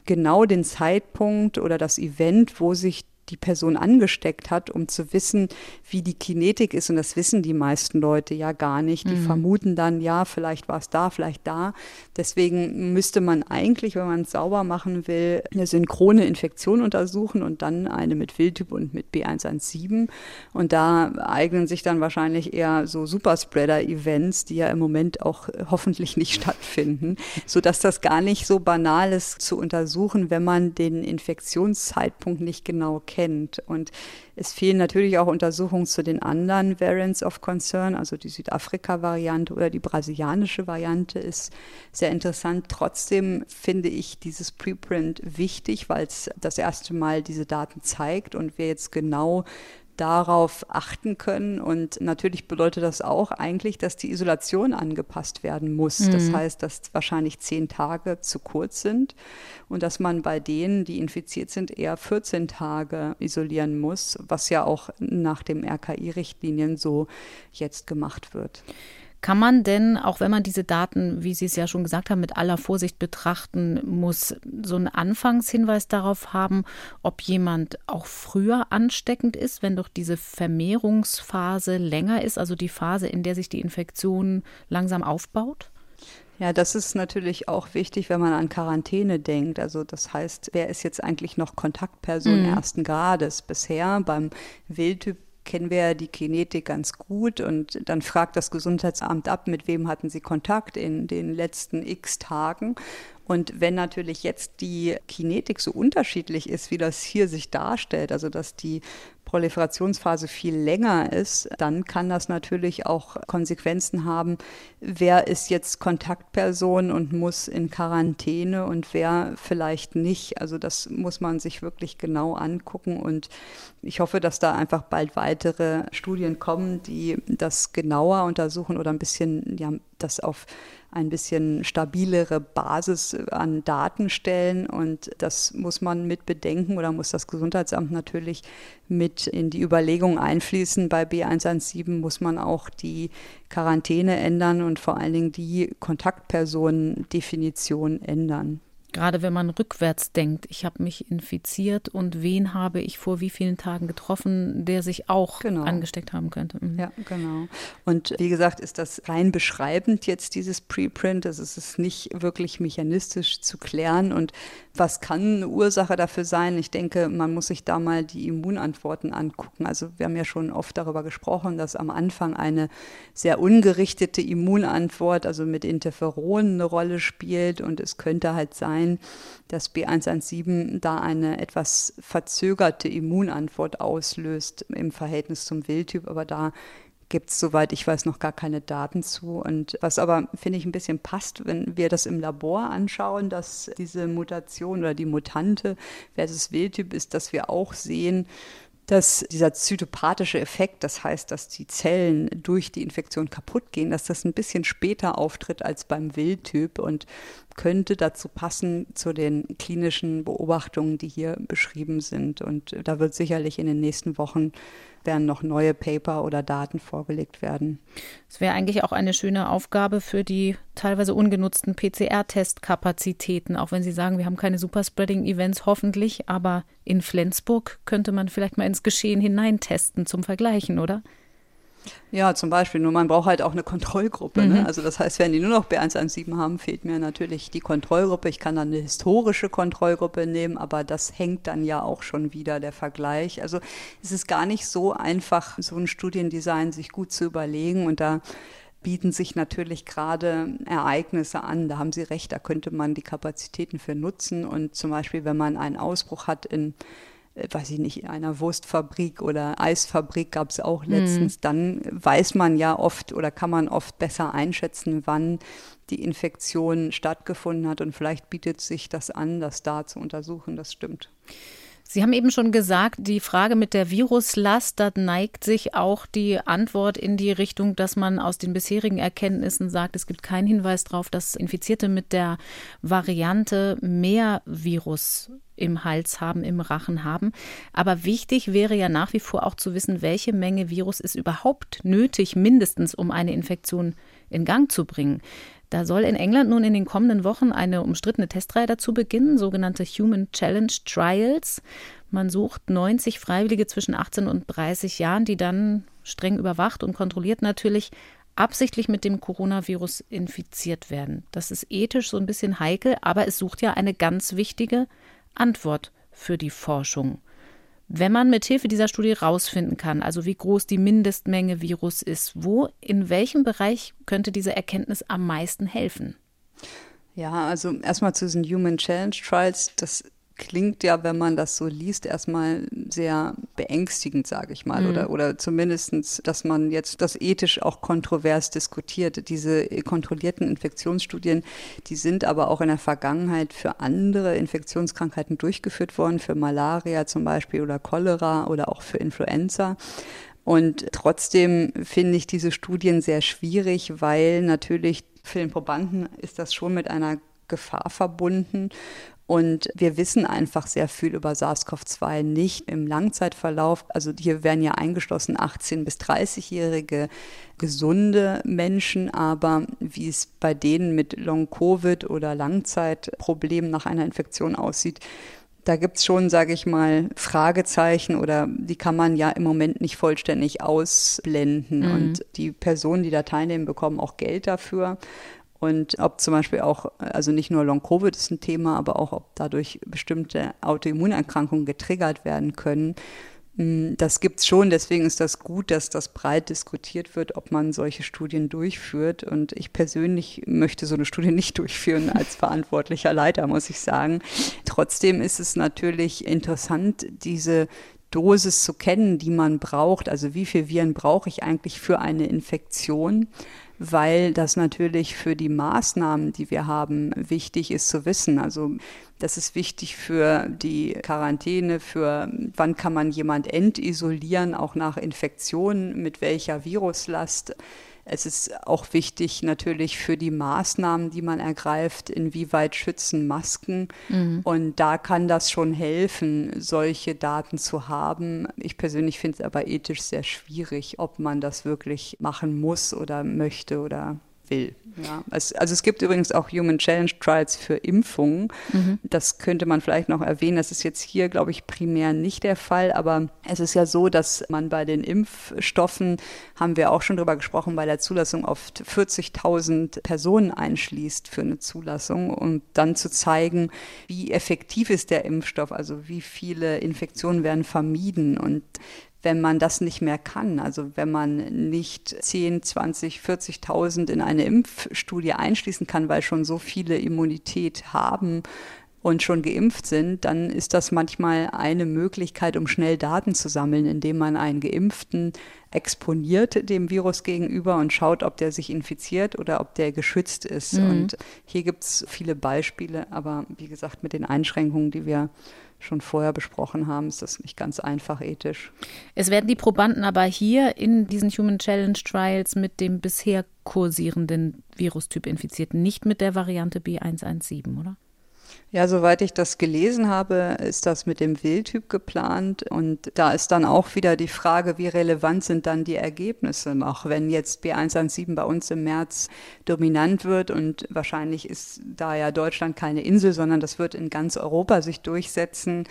Speaker 3: genau den Zeitpunkt oder das Event, wo sich die Person angesteckt hat, um zu wissen, wie die Kinetik ist. Und das wissen die meisten Leute ja gar nicht. Die mhm. vermuten dann, ja, vielleicht war es da, vielleicht da. Deswegen müsste man eigentlich, wenn man es sauber machen will, eine synchrone Infektion untersuchen und dann eine mit Wildtyp und mit B117. Und da eignen sich dann wahrscheinlich eher so Superspreader-Events, die ja im Moment auch hoffentlich nicht stattfinden, sodass das gar nicht so banal ist zu untersuchen, wenn man den Infektionszeitpunkt nicht genau kennt kennt. Und es fehlen natürlich auch Untersuchungen zu den anderen Variants of Concern, also die Südafrika-Variante oder die brasilianische Variante ist sehr interessant. Trotzdem finde ich dieses Preprint wichtig, weil es das erste Mal diese Daten zeigt und wir jetzt genau darauf achten können. Und natürlich bedeutet das auch eigentlich, dass die Isolation angepasst werden muss. Mhm. Das heißt, dass wahrscheinlich zehn Tage zu kurz sind und dass man bei denen, die infiziert sind, eher 14 Tage isolieren muss, was ja auch nach dem RKI-Richtlinien so jetzt gemacht wird.
Speaker 2: Kann man denn, auch wenn man diese Daten, wie Sie es ja schon gesagt haben, mit aller Vorsicht betrachten muss, so einen Anfangshinweis darauf haben, ob jemand auch früher ansteckend ist, wenn doch diese Vermehrungsphase länger ist, also die Phase, in der sich die Infektion langsam aufbaut?
Speaker 3: Ja, das ist natürlich auch wichtig, wenn man an Quarantäne denkt. Also das heißt, wer ist jetzt eigentlich noch Kontaktperson mhm. ersten Grades? Bisher beim Wildtyp kennen wir ja die Kinetik ganz gut und dann fragt das Gesundheitsamt ab, mit wem hatten Sie Kontakt in den letzten x Tagen. Und wenn natürlich jetzt die Kinetik so unterschiedlich ist, wie das hier sich darstellt, also dass die Proliferationsphase viel länger ist, dann kann das natürlich auch Konsequenzen haben. Wer ist jetzt Kontaktperson und muss in Quarantäne und wer vielleicht nicht? Also das muss man sich wirklich genau angucken und ich hoffe, dass da einfach bald weitere Studien kommen, die das genauer untersuchen oder ein bisschen ja, das auf ein bisschen stabilere Basis an Daten stellen. Und das muss man mit bedenken oder muss das Gesundheitsamt natürlich mit in die Überlegung einfließen. Bei B117 muss man auch die Quarantäne ändern und vor allen Dingen die Kontaktpersonendefinition ändern.
Speaker 2: Gerade wenn man rückwärts denkt, ich habe mich infiziert und wen habe ich vor wie vielen Tagen getroffen, der sich auch genau. angesteckt haben könnte.
Speaker 3: Mhm. Ja, genau. Und wie gesagt, ist das rein beschreibend jetzt dieses Preprint. Also es ist nicht wirklich mechanistisch zu klären. Und was kann eine Ursache dafür sein? Ich denke, man muss sich da mal die Immunantworten angucken. Also wir haben ja schon oft darüber gesprochen, dass am Anfang eine sehr ungerichtete Immunantwort, also mit Interferonen eine Rolle spielt. Und es könnte halt sein, sein, dass B117 da eine etwas verzögerte Immunantwort auslöst im Verhältnis zum Wildtyp, aber da gibt es, soweit ich weiß, noch gar keine Daten zu. Und was aber, finde ich, ein bisschen passt, wenn wir das im Labor anschauen, dass diese Mutation oder die Mutante versus Wildtyp ist, dass wir auch sehen, dass dieser zytopathische Effekt, das heißt, dass die Zellen durch die Infektion kaputt gehen, dass das ein bisschen später auftritt als beim Wildtyp und könnte dazu passen zu den klinischen Beobachtungen, die hier beschrieben sind. Und da wird sicherlich in den nächsten Wochen werden noch neue Paper oder Daten vorgelegt werden.
Speaker 2: Es wäre eigentlich auch eine schöne Aufgabe für die teilweise ungenutzten PCR-Testkapazitäten, auch wenn Sie sagen, wir haben keine Superspreading-Events hoffentlich, aber in Flensburg könnte man vielleicht mal ins Geschehen hineintesten zum Vergleichen, oder?
Speaker 3: Ja, zum Beispiel. Nur man braucht halt auch eine Kontrollgruppe. Ne? Mhm. Ne? Also das heißt, wenn die nur noch B117 haben, fehlt mir natürlich die Kontrollgruppe. Ich kann dann eine historische Kontrollgruppe nehmen, aber das hängt dann ja auch schon wieder der Vergleich. Also es ist gar nicht so einfach, so ein Studiendesign sich gut zu überlegen und da bieten sich natürlich gerade Ereignisse an. Da haben Sie recht, da könnte man die Kapazitäten für nutzen. Und zum Beispiel, wenn man einen Ausbruch hat in weiß ich nicht, in einer Wurstfabrik oder Eisfabrik gab es auch letztens, mhm. dann weiß man ja oft oder kann man oft besser einschätzen, wann die Infektion stattgefunden hat und vielleicht bietet sich das an, das da zu untersuchen. Das stimmt.
Speaker 2: Sie haben eben schon gesagt, die Frage mit der Viruslast, da neigt sich auch die Antwort in die Richtung, dass man aus den bisherigen Erkenntnissen sagt, es gibt keinen Hinweis darauf, dass Infizierte mit der Variante mehr Virus im Hals haben, im Rachen haben. Aber wichtig wäre ja nach wie vor auch zu wissen, welche Menge Virus ist überhaupt nötig, mindestens um eine Infektion in Gang zu bringen. Da soll in England nun in den kommenden Wochen eine umstrittene Testreihe dazu beginnen, sogenannte Human Challenge Trials. Man sucht 90 Freiwillige zwischen 18 und 30 Jahren, die dann streng überwacht und kontrolliert natürlich absichtlich mit dem Coronavirus infiziert werden. Das ist ethisch so ein bisschen heikel, aber es sucht ja eine ganz wichtige Antwort für die Forschung. Wenn man mit Hilfe dieser Studie herausfinden kann, also wie groß die Mindestmenge Virus ist, wo, in welchem Bereich könnte diese Erkenntnis am meisten helfen?
Speaker 3: Ja, also erstmal zu diesen Human Challenge Trials. Das klingt ja, wenn man das so liest, erstmal sehr beängstigend, sage ich mal, mhm. oder, oder zumindestens, dass man jetzt das ethisch auch kontrovers diskutiert. Diese kontrollierten Infektionsstudien, die sind aber auch in der Vergangenheit für andere Infektionskrankheiten durchgeführt worden, für Malaria zum Beispiel oder Cholera oder auch für Influenza. Und trotzdem finde ich diese Studien sehr schwierig, weil natürlich für den Probanden ist das schon mit einer Gefahr verbunden. Und wir wissen einfach sehr viel über SARS-CoV-2 nicht im Langzeitverlauf. Also hier werden ja eingeschlossen 18- bis 30-jährige gesunde Menschen, aber wie es bei denen mit Long-Covid oder Langzeitproblemen nach einer Infektion aussieht, da gibt es schon, sage ich mal, Fragezeichen oder die kann man ja im Moment nicht vollständig ausblenden. Mhm. Und die Personen, die da teilnehmen, bekommen auch Geld dafür. Und ob zum Beispiel auch, also nicht nur Long-Covid ist ein Thema, aber auch, ob dadurch bestimmte Autoimmunerkrankungen getriggert werden können. Hm, das gibt es schon, deswegen ist das gut, dass das breit diskutiert wird, ob man solche Studien durchführt. Und ich persönlich möchte so eine Studie nicht durchführen als verantwortlicher Leiter, muss ich sagen. Trotzdem ist es natürlich interessant, diese Dosis zu kennen, die man braucht. Also wie viel Viren brauche ich eigentlich für eine Infektion? Weil das natürlich für die Maßnahmen, die wir haben, wichtig ist zu wissen. Also das ist wichtig für die Quarantäne, für wann kann man jemand entisolieren, auch nach Infektionen, mit welcher Viruslast. Es ist auch wichtig natürlich für die Maßnahmen, die man ergreift, inwieweit schützen Masken. Mhm. Und da kann das schon helfen, solche Daten zu haben. Ich persönlich finde es aber ethisch sehr schwierig, ob man das wirklich machen muss oder möchte oder will. Ja. Es, also es gibt übrigens auch Human Challenge Trials für Impfungen. Mhm. Das könnte man vielleicht noch erwähnen. Das ist jetzt hier, glaube ich, primär nicht der Fall. Aber es ist ja so, dass man bei den Impfstoffen, haben wir auch schon drüber gesprochen, bei der Zulassung oft 40.000 Personen einschließt für eine Zulassung, um dann zu zeigen, wie effektiv ist der Impfstoff, also wie viele Infektionen werden vermieden. Und wenn man das nicht mehr kann. Also wenn man nicht 10, 20, 40.000 in eine Impfstudie einschließen kann, weil schon so viele Immunität haben und schon geimpft sind, dann ist das manchmal eine Möglichkeit, um schnell Daten zu sammeln, indem man einen Geimpften exponiert dem Virus gegenüber und schaut, ob der sich infiziert oder ob der geschützt ist. Mhm. Und hier gibt es viele Beispiele, aber wie gesagt, mit den Einschränkungen, die wir schon vorher besprochen haben, ist das nicht ganz einfach ethisch.
Speaker 2: Es werden die Probanden aber hier in diesen Human Challenge Trials mit dem bisher kursierenden Virustyp infiziert, nicht mit der Variante B117, oder?
Speaker 3: Ja, soweit ich das gelesen habe, ist das mit dem Wildtyp geplant. Und da ist dann auch wieder die Frage, wie relevant sind dann die Ergebnisse noch, wenn jetzt B117 bei uns im März dominant wird. Und wahrscheinlich ist da ja Deutschland keine Insel, sondern das wird in ganz Europa sich durchsetzen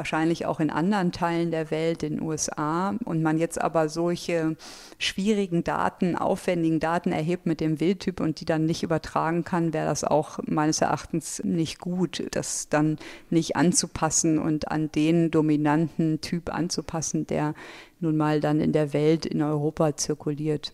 Speaker 3: wahrscheinlich auch in anderen Teilen der Welt, in den USA, und man jetzt aber solche schwierigen Daten, aufwendigen Daten erhebt mit dem Wildtyp und die dann nicht übertragen kann, wäre das auch meines Erachtens nicht gut, das dann nicht anzupassen und an den dominanten Typ anzupassen, der nun mal dann in der Welt, in Europa zirkuliert.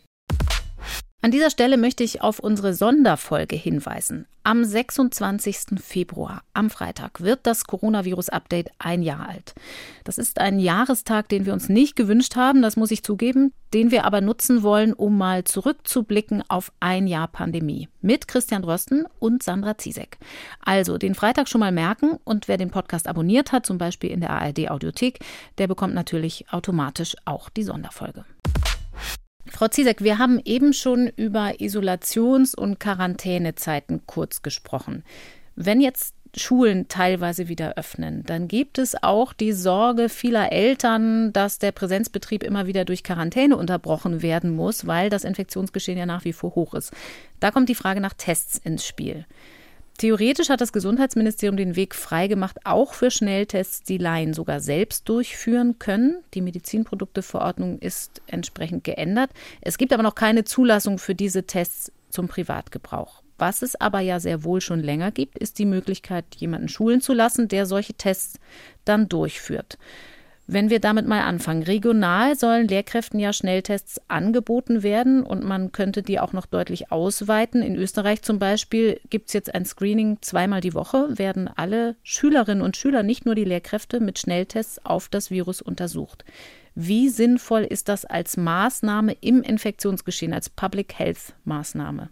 Speaker 2: An dieser Stelle möchte ich auf unsere Sonderfolge hinweisen. Am 26. Februar, am Freitag, wird das Coronavirus-Update ein Jahr alt. Das ist ein Jahrestag, den wir uns nicht gewünscht haben, das muss ich zugeben, den wir aber nutzen wollen, um mal zurückzublicken auf ein Jahr Pandemie. Mit Christian Rösten und Sandra Ziesek. Also den Freitag schon mal merken und wer den Podcast abonniert hat, zum Beispiel in der ARD-Audiothek, der bekommt natürlich automatisch auch die Sonderfolge. Frau Ziesek, wir haben eben schon über Isolations- und Quarantänezeiten kurz gesprochen. Wenn jetzt Schulen teilweise wieder öffnen, dann gibt es auch die Sorge vieler Eltern, dass der Präsenzbetrieb immer wieder durch Quarantäne unterbrochen werden muss, weil das Infektionsgeschehen ja nach wie vor hoch ist. Da kommt die Frage nach Tests ins Spiel. Theoretisch hat das Gesundheitsministerium den Weg freigemacht, auch für Schnelltests, die Laien sogar selbst durchführen können. Die Medizinprodukteverordnung ist entsprechend geändert. Es gibt aber noch keine Zulassung für diese Tests zum Privatgebrauch. Was es aber ja sehr wohl schon länger gibt, ist die Möglichkeit, jemanden schulen zu lassen, der solche Tests dann durchführt. Wenn wir damit mal anfangen. Regional sollen Lehrkräften ja Schnelltests angeboten werden und man könnte die auch noch deutlich ausweiten. In Österreich zum Beispiel gibt es jetzt ein Screening zweimal die Woche, werden alle Schülerinnen und Schüler, nicht nur die Lehrkräfte, mit Schnelltests auf das Virus untersucht. Wie sinnvoll ist das als Maßnahme im Infektionsgeschehen, als Public Health Maßnahme?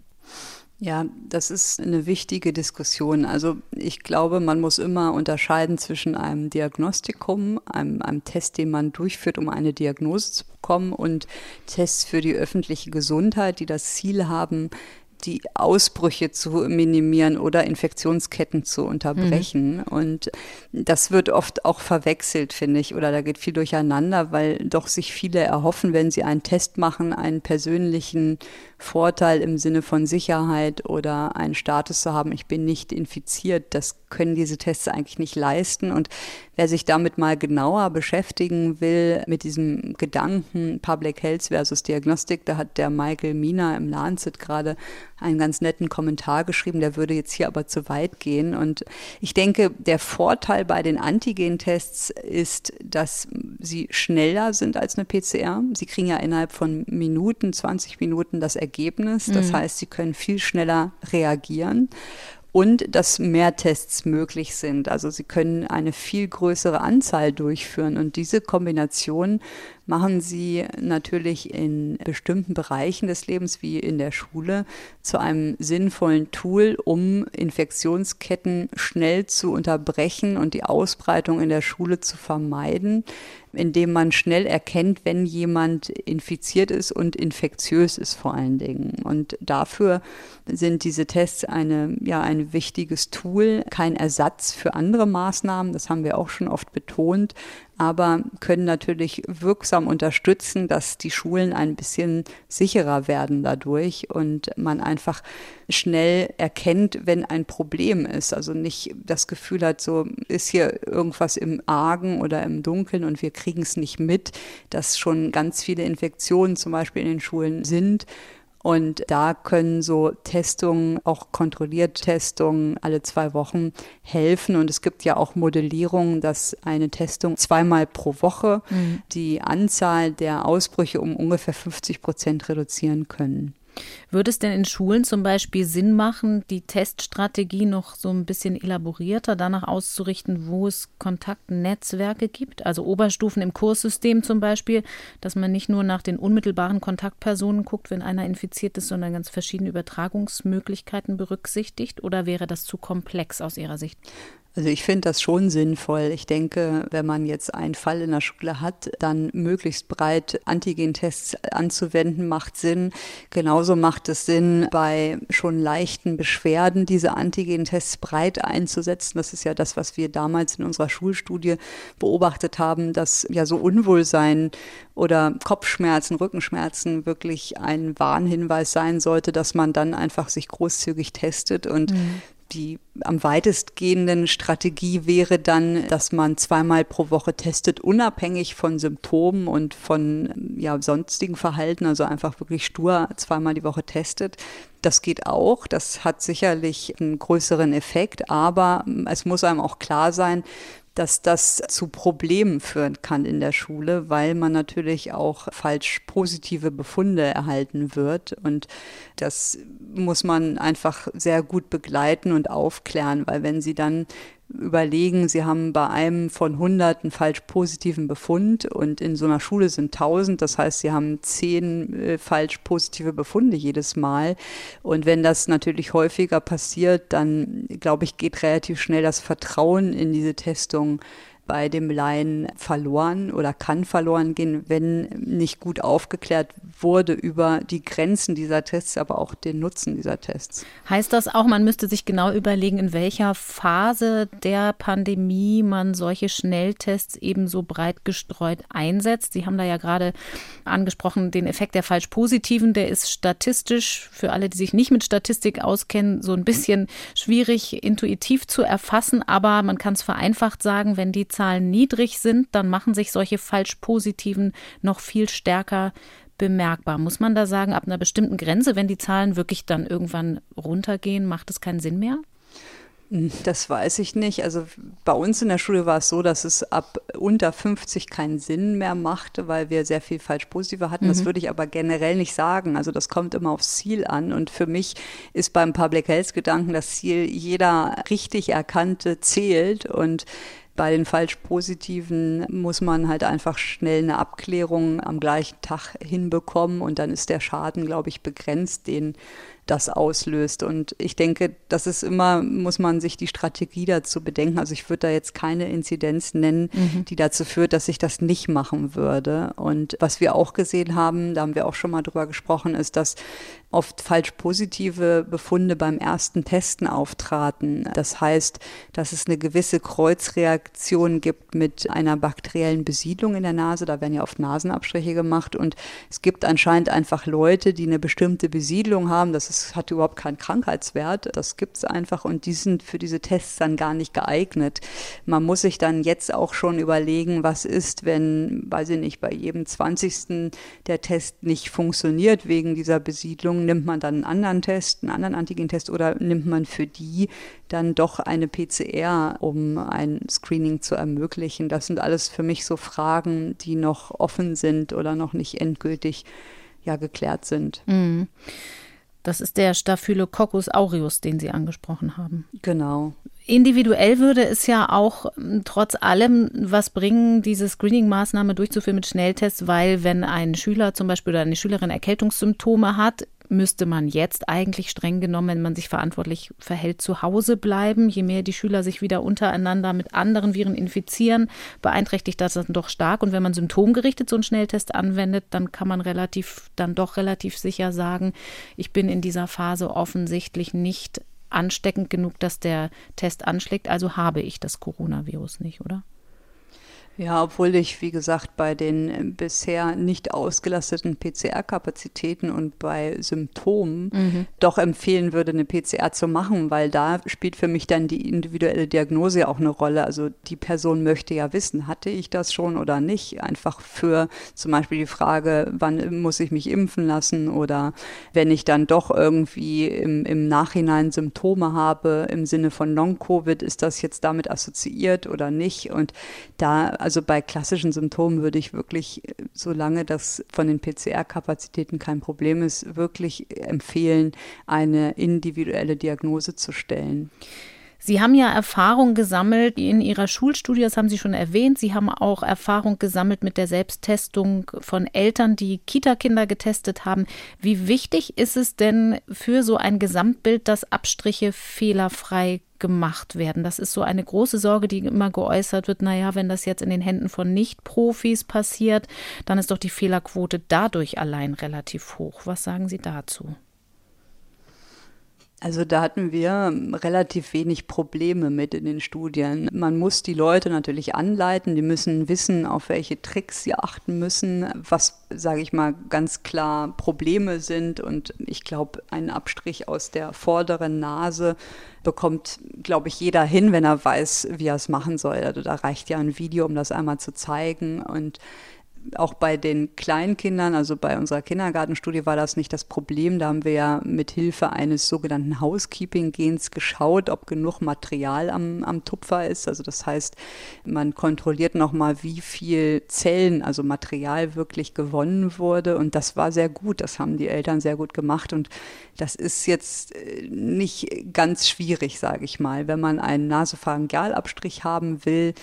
Speaker 3: Ja, das ist eine wichtige Diskussion. Also ich glaube, man muss immer unterscheiden zwischen einem Diagnostikum, einem, einem, Test, den man durchführt, um eine Diagnose zu bekommen, und Tests für die öffentliche Gesundheit, die das Ziel haben, die Ausbrüche zu minimieren oder Infektionsketten zu unterbrechen. Mhm. Und das wird oft auch verwechselt, finde ich, oder da geht viel durcheinander, weil doch sich viele erhoffen, wenn sie einen Test machen, einen persönlichen Vorteil im Sinne von Sicherheit oder einen Status zu haben, ich bin nicht infiziert. Das können diese Tests eigentlich nicht leisten. Und wer sich damit mal genauer beschäftigen will, mit diesem Gedanken Public Health versus Diagnostik, da hat der Michael Mina im Lancet gerade einen ganz netten Kommentar geschrieben, der würde jetzt hier aber zu weit gehen. Und ich denke, der Vorteil bei den Antigen-Tests ist, dass sie schneller sind als eine PCR. Sie kriegen ja innerhalb von Minuten, 20 Minuten das Ergebnis. Das mhm. heißt, sie können viel schneller reagieren und dass mehr Tests möglich sind. Also sie können eine viel größere Anzahl durchführen und diese Kombination machen sie natürlich in bestimmten Bereichen des Lebens wie in der Schule zu einem sinnvollen Tool, um Infektionsketten schnell zu unterbrechen und die Ausbreitung in der Schule zu vermeiden, indem man schnell erkennt, wenn jemand infiziert ist und infektiös ist vor allen Dingen. Und dafür sind diese Tests eine, ja, ein wichtiges Tool, kein Ersatz für andere Maßnahmen. Das haben wir auch schon oft betont aber können natürlich wirksam unterstützen, dass die Schulen ein bisschen sicherer werden dadurch und man einfach schnell erkennt, wenn ein Problem ist. Also nicht das Gefühl hat, so ist hier irgendwas im Argen oder im Dunkeln und wir kriegen es nicht mit, dass schon ganz viele Infektionen zum Beispiel in den Schulen sind und da können so Testungen, auch kontrolliert Testungen alle zwei Wochen helfen. Und es gibt ja auch Modellierungen, dass eine Testung zweimal pro Woche mhm. die Anzahl der Ausbrüche um ungefähr 50 Prozent reduzieren können.
Speaker 2: Würde es denn in Schulen zum Beispiel Sinn machen, die Teststrategie noch so ein bisschen elaborierter danach auszurichten, wo es Kontaktnetzwerke gibt? Also Oberstufen im Kurssystem zum Beispiel, dass man nicht nur nach den unmittelbaren Kontaktpersonen guckt, wenn einer infiziert ist, sondern ganz verschiedene Übertragungsmöglichkeiten berücksichtigt? Oder wäre das zu komplex aus Ihrer Sicht?
Speaker 3: Also ich finde das schon sinnvoll. Ich denke, wenn man jetzt einen Fall in der Schule hat, dann möglichst breit Antigentests anzuwenden, macht Sinn. Genauso macht es Sinn, bei schon leichten Beschwerden diese Antigentests breit einzusetzen. Das ist ja das, was wir damals in unserer Schulstudie beobachtet haben, dass ja so Unwohlsein oder Kopfschmerzen, Rückenschmerzen wirklich ein Warnhinweis sein sollte, dass man dann einfach sich großzügig testet und mhm die am weitestgehenden Strategie wäre dann, dass man zweimal pro Woche testet, unabhängig von Symptomen und von ja, sonstigen Verhalten, also einfach wirklich stur zweimal die Woche testet. Das geht auch, das hat sicherlich einen größeren Effekt, aber es muss einem auch klar sein, dass das zu Problemen führen kann in der Schule, weil man natürlich auch falsch positive Befunde erhalten wird. Und das muss man einfach sehr gut begleiten und aufklären, weil wenn Sie dann überlegen, sie haben bei einem von hunderten falsch positiven Befund und in so einer Schule sind tausend, das heißt, sie haben zehn äh, falsch positive Befunde jedes Mal. Und wenn das natürlich häufiger passiert, dann glaube ich, geht relativ schnell das Vertrauen in diese Testung bei dem Laien verloren oder kann verloren gehen, wenn nicht gut aufgeklärt wurde über die Grenzen dieser Tests, aber auch den Nutzen dieser Tests.
Speaker 2: Heißt das auch, man müsste sich genau überlegen, in welcher Phase der Pandemie man solche Schnelltests eben so breit gestreut einsetzt? Sie haben da ja gerade angesprochen, den Effekt der falsch positiven, der ist statistisch für alle, die sich nicht mit Statistik auskennen, so ein bisschen schwierig intuitiv zu erfassen, aber man kann es vereinfacht sagen, wenn die Zahlen niedrig sind, dann machen sich solche falsch positiven noch viel stärker bemerkbar. Muss man da sagen, ab einer bestimmten Grenze, wenn die Zahlen wirklich dann irgendwann runtergehen, macht es keinen Sinn mehr?
Speaker 3: Das weiß ich nicht. Also bei uns in der Schule war es so, dass es ab unter 50 keinen Sinn mehr machte, weil wir sehr viel falsch positive hatten. Mhm. Das würde ich aber generell nicht sagen. Also das kommt immer aufs Ziel an. Und für mich ist beim Public Health Gedanken das Ziel, jeder richtig erkannte zählt und bei den falsch positiven muss man halt einfach schnell eine Abklärung am gleichen Tag hinbekommen und dann ist der Schaden, glaube ich, begrenzt, den das auslöst. Und ich denke, das ist immer, muss man sich die Strategie dazu bedenken. Also ich würde da jetzt keine Inzidenz nennen, mhm. die dazu führt, dass ich das nicht machen würde. Und was wir auch gesehen haben, da haben wir auch schon mal drüber gesprochen, ist, dass oft falsch positive Befunde beim ersten Testen auftraten. Das heißt, dass es eine gewisse Kreuzreaktion gibt mit einer bakteriellen Besiedlung in der Nase. Da werden ja oft Nasenabstriche gemacht und es gibt anscheinend einfach Leute, die eine bestimmte Besiedlung haben. Das ist, hat überhaupt keinen Krankheitswert. Das gibt es einfach und die sind für diese Tests dann gar nicht geeignet. Man muss sich dann jetzt auch schon überlegen, was ist, wenn, weiß ich nicht, bei jedem 20. der Test nicht funktioniert wegen dieser Besiedlung nimmt man dann einen anderen Test, einen anderen Antigentest oder nimmt man für die dann doch eine PCR, um ein Screening zu ermöglichen? Das sind alles für mich so Fragen, die noch offen sind oder noch nicht endgültig ja geklärt sind.
Speaker 2: Mhm. Das ist der Staphylococcus aureus, den Sie angesprochen haben.
Speaker 3: Genau.
Speaker 2: Individuell würde es ja auch hm, trotz allem was bringen, diese Screening-Maßnahme durchzuführen mit Schnelltests, weil wenn ein Schüler zum Beispiel oder eine Schülerin Erkältungssymptome hat, müsste man jetzt eigentlich streng genommen, wenn man sich verantwortlich verhält, zu Hause bleiben. Je mehr die Schüler sich wieder untereinander mit anderen Viren infizieren, beeinträchtigt das dann doch stark. Und wenn man symptomgerichtet so einen Schnelltest anwendet, dann kann man relativ, dann doch relativ sicher sagen, ich bin in dieser Phase offensichtlich nicht ansteckend genug, dass der Test anschlägt, also habe ich das Coronavirus nicht, oder?
Speaker 3: Ja, obwohl ich, wie gesagt, bei den äh, bisher nicht ausgelasteten PCR-Kapazitäten und bei Symptomen mhm. doch empfehlen würde, eine PCR zu machen, weil da spielt für mich dann die individuelle Diagnose auch eine Rolle. Also die Person möchte ja wissen, hatte ich das schon oder nicht. Einfach für zum Beispiel die Frage, wann muss ich mich impfen lassen oder wenn ich dann doch irgendwie im, im Nachhinein Symptome habe im Sinne von Long-Covid, ist das jetzt damit assoziiert oder nicht? Und da Also bei klassischen Symptomen würde ich wirklich, solange das von den PCR-Kapazitäten kein Problem ist, wirklich empfehlen, eine individuelle Diagnose zu stellen.
Speaker 2: Sie haben ja Erfahrung gesammelt in Ihrer Schulstudie, das haben Sie schon erwähnt. Sie haben auch Erfahrung gesammelt mit der Selbsttestung von Eltern, die Kita-Kinder getestet haben. Wie wichtig ist es denn für so ein Gesamtbild, dass Abstriche fehlerfrei gemacht werden? Das ist so eine große Sorge, die immer geäußert wird. Naja, wenn das jetzt in den Händen von Nicht-Profis passiert, dann ist doch die Fehlerquote dadurch allein relativ hoch. Was sagen Sie dazu?
Speaker 3: Also da hatten wir relativ wenig Probleme mit in den Studien. Man muss die Leute natürlich anleiten, die müssen wissen, auf welche Tricks sie achten müssen, was, sage ich mal, ganz klar Probleme sind. Und ich glaube, ein Abstrich aus der vorderen Nase bekommt, glaube ich, jeder hin, wenn er weiß, wie er es machen soll. Also da reicht ja ein Video, um das einmal zu zeigen. Und auch bei den Kleinkindern, also bei unserer Kindergartenstudie war das nicht das Problem. Da haben wir ja mit Hilfe eines sogenannten Housekeeping-Gens geschaut, ob genug Material am, am Tupfer ist. Also das heißt, man kontrolliert nochmal, wie viel Zellen, also Material wirklich gewonnen wurde. Und das war sehr gut. Das haben die Eltern sehr gut gemacht. Und das ist jetzt äh, nicht ganz schwierig, sage ich mal. Wenn man einen Nasopharyngealabstrich haben will,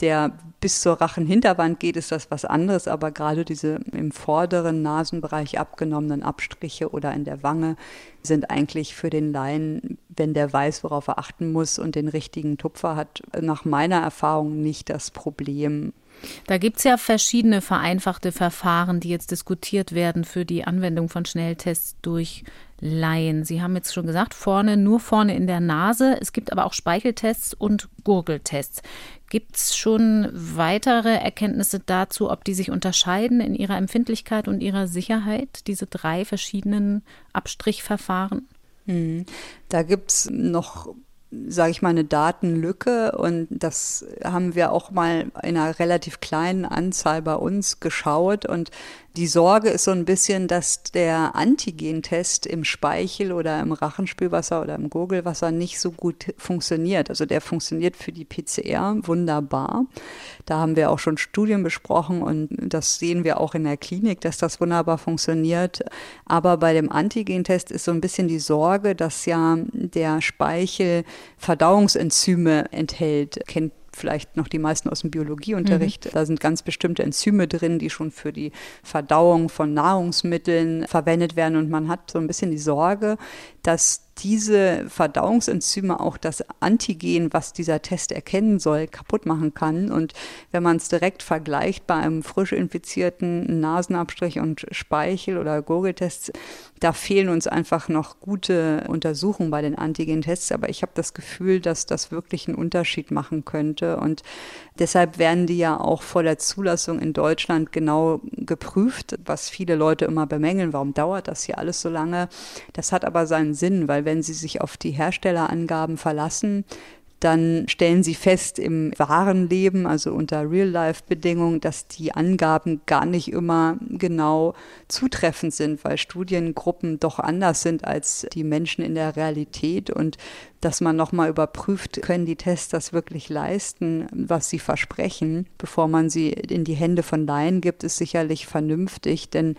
Speaker 3: der bis zur Rachenhinterwand geht, ist das was anderes, aber gerade diese im vorderen Nasenbereich abgenommenen Abstriche oder in der Wange sind eigentlich für den Laien, wenn der weiß, worauf er achten muss und den richtigen Tupfer hat, nach meiner Erfahrung nicht das Problem.
Speaker 2: Da gibt es ja verschiedene vereinfachte Verfahren, die jetzt diskutiert werden für die Anwendung von Schnelltests durch Laien. Sie haben jetzt schon gesagt, vorne, nur vorne in der Nase. Es gibt aber auch Speicheltests und Gurgeltests. Gibt es schon weitere Erkenntnisse dazu, ob die sich unterscheiden in ihrer Empfindlichkeit und ihrer Sicherheit, diese drei verschiedenen Abstrichverfahren?
Speaker 3: Hm. Da gibt es noch sage ich mal, eine Datenlücke und das haben wir auch mal in einer relativ kleinen Anzahl bei uns geschaut und die Sorge ist so ein bisschen, dass der Antigentest im Speichel oder im Rachenspülwasser oder im Gurgelwasser nicht so gut funktioniert. Also der funktioniert für die PCR wunderbar. Da haben wir auch schon Studien besprochen und das sehen wir auch in der Klinik, dass das wunderbar funktioniert. Aber bei dem Antigentest ist so ein bisschen die Sorge, dass ja der Speichel Verdauungsenzyme enthält. Kennt vielleicht noch die meisten aus dem Biologieunterricht. Mhm. Da sind ganz bestimmte Enzyme drin, die schon für die Verdauung von Nahrungsmitteln verwendet werden. Und man hat so ein bisschen die Sorge, dass diese Verdauungsenzyme auch das Antigen, was dieser Test erkennen soll, kaputt machen kann. Und wenn man es direkt vergleicht bei einem frisch infizierten Nasenabstrich und Speichel- oder Gurgeltests, da fehlen uns einfach noch gute Untersuchungen bei den Antigen-Tests. Aber ich habe das Gefühl, dass das wirklich einen Unterschied machen könnte. Und deshalb werden die ja auch vor der Zulassung in Deutschland genau geprüft, was viele Leute immer bemängeln. Warum dauert das hier alles so lange? Das hat aber seinen Sinn, weil wenn Sie sich auf die Herstellerangaben verlassen, dann stellen sie fest im wahren Leben, also unter Real-Life-Bedingungen, dass die Angaben gar nicht immer genau zutreffend sind, weil Studiengruppen doch anders sind als die Menschen in der Realität und dass man nochmal überprüft, können die Tests das wirklich leisten, was sie versprechen, bevor man sie in die Hände von Laien gibt, ist sicherlich vernünftig. Denn